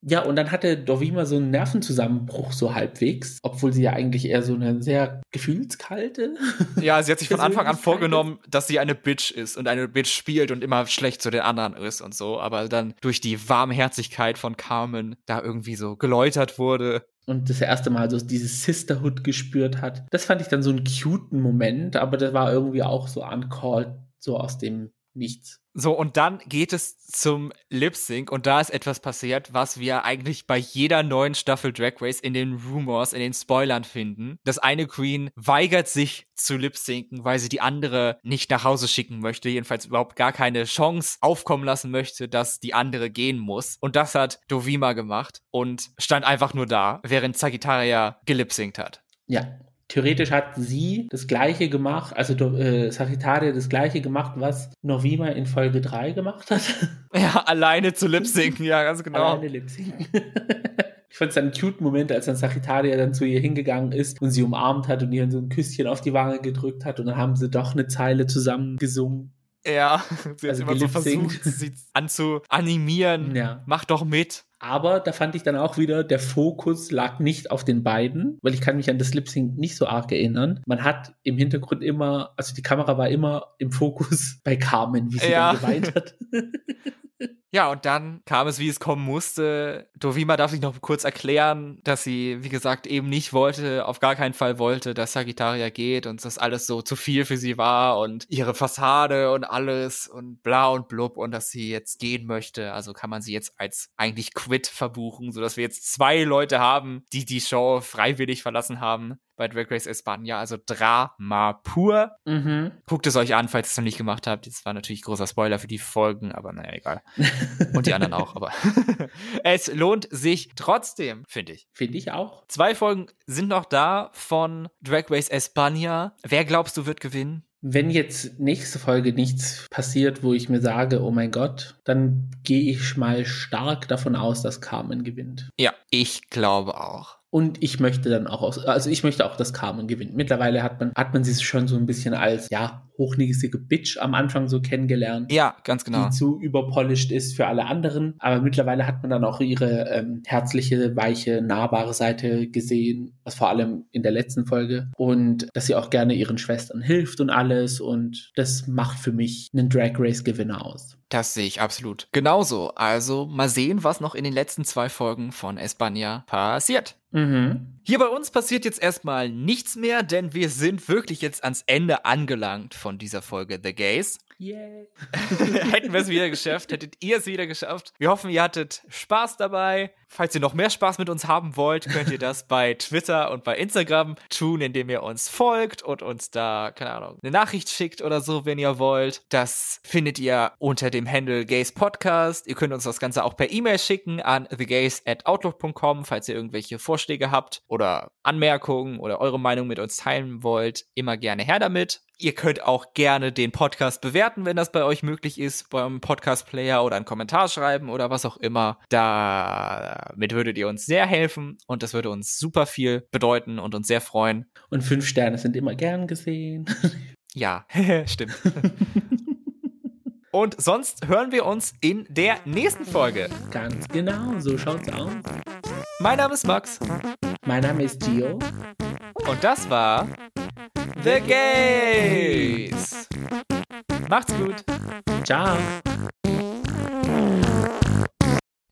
ja, und dann hatte Dovima so einen Nervenzusammenbruch so halbwegs, obwohl sie ja eigentlich eher so eine sehr gefühlskalte. ja, sie hat sich von Anfang an vorgenommen, dass sie eine Bitch ist und eine Bitch spielt und immer schlecht zu den anderen ist und so, aber dann durch die Warmherzigkeit von Carmen da irgendwie so geläutert wurde und das erste Mal so dieses Sisterhood gespürt hat. Das fand ich dann so einen cuten Moment, aber das war irgendwie auch so uncalled, so aus dem Nichts. So, und dann geht es zum Lip Sync und da ist etwas passiert, was wir eigentlich bei jeder neuen Staffel Drag Race in den Rumors, in den Spoilern finden. Das eine Queen weigert sich zu Lip Syncen, weil sie die andere nicht nach Hause schicken möchte, jedenfalls überhaupt gar keine Chance aufkommen lassen möchte, dass die andere gehen muss. Und das hat Dovima gemacht und stand einfach nur da, während Sagittaria gelipsinkt hat. Ja, Theoretisch hat sie das gleiche gemacht, also äh, Sagittaria das gleiche gemacht, was Novima in Folge 3 gemacht hat. *laughs* Ja, alleine zu lipsinken, ja, ganz genau. Alleine lipsinken. *laughs* ich fand es einen cute Moment, als dann Sagittaria dann zu ihr hingegangen ist und sie umarmt hat und ihr so ein Küsschen auf die Wange gedrückt hat und dann haben sie doch eine Zeile zusammen gesungen. Ja, *laughs* sie also hat immer so versucht, sie anzuanimieren. Ja. Mach doch mit. Aber da fand ich dann auch wieder, der Fokus lag nicht auf den beiden, weil ich kann mich an das Lip Sync nicht so arg erinnern. Man hat im Hintergrund immer, also die Kamera war immer im Fokus *laughs* bei Carmen, wie sie ja. dann geweint hat. *laughs* Ja, und dann kam es, wie es kommen musste. Dovima darf sich noch kurz erklären, dass sie, wie gesagt, eben nicht wollte, auf gar keinen Fall wollte, dass Sagittaria geht und das alles so zu viel für sie war und ihre Fassade und alles und bla und blub und dass sie jetzt gehen möchte. Also kann man sie jetzt als eigentlich Quit verbuchen, sodass wir jetzt zwei Leute haben, die die Show freiwillig verlassen haben bei Drag Race España, also Drama pur. Mhm. Guckt es euch an, falls ihr es noch nicht gemacht habt. Das war natürlich großer Spoiler für die Folgen, aber naja, egal. *laughs* Und die anderen auch, aber *laughs* es lohnt sich trotzdem, finde ich. Finde ich auch. Zwei Folgen sind noch da von Drag Race España. Wer glaubst du wird gewinnen? Wenn jetzt nächste Folge nichts passiert, wo ich mir sage, oh mein Gott, dann gehe ich mal stark davon aus, dass Carmen gewinnt. Ja, ich glaube auch. Und ich möchte dann auch, aus, also ich möchte auch, dass Carmen gewinnt. Mittlerweile hat man, hat man sie schon so ein bisschen als, ja, hochnäsige Bitch am Anfang so kennengelernt. Ja, ganz genau. Die zu überpolished ist für alle anderen. Aber mittlerweile hat man dann auch ihre ähm, herzliche, weiche, nahbare Seite gesehen. Was vor allem in der letzten Folge. Und dass sie auch gerne ihren Schwestern hilft und alles. Und das macht für mich einen Drag Race Gewinner aus. Das sehe ich absolut. Genauso. Also mal sehen, was noch in den letzten zwei Folgen von Espana passiert. Mhm. Hier bei uns passiert jetzt erstmal nichts mehr, denn wir sind wirklich jetzt ans Ende angelangt von dieser Folge The Gays. Yay. *laughs* Hätten wir es wieder geschafft, hättet ihr es wieder geschafft. Wir hoffen, ihr hattet Spaß dabei. Falls ihr noch mehr Spaß mit uns haben wollt, könnt ihr das bei Twitter und bei Instagram tun, indem ihr uns folgt und uns da, keine Ahnung, eine Nachricht schickt oder so, wenn ihr wollt. Das findet ihr unter dem Handle Gays Podcast. Ihr könnt uns das Ganze auch per E-Mail schicken an thegays at outlook.com, falls ihr irgendwelche Vorschläge habt oder Anmerkungen oder eure Meinung mit uns teilen wollt. Immer gerne her damit. Ihr könnt auch gerne den Podcast bewerten, wenn das bei euch möglich ist, beim Podcast-Player oder einen Kommentar schreiben oder was auch immer. Damit würdet ihr uns sehr helfen und das würde uns super viel bedeuten und uns sehr freuen. Und fünf Sterne sind immer gern gesehen. *laughs* Ja, *laughs* stimmt. Und sonst hören wir uns in der nächsten Folge. Ganz genau, so schaut's aus. Mein Name ist Max. Mein Name ist Gio. Und das war The Gays. Macht's gut. Ciao.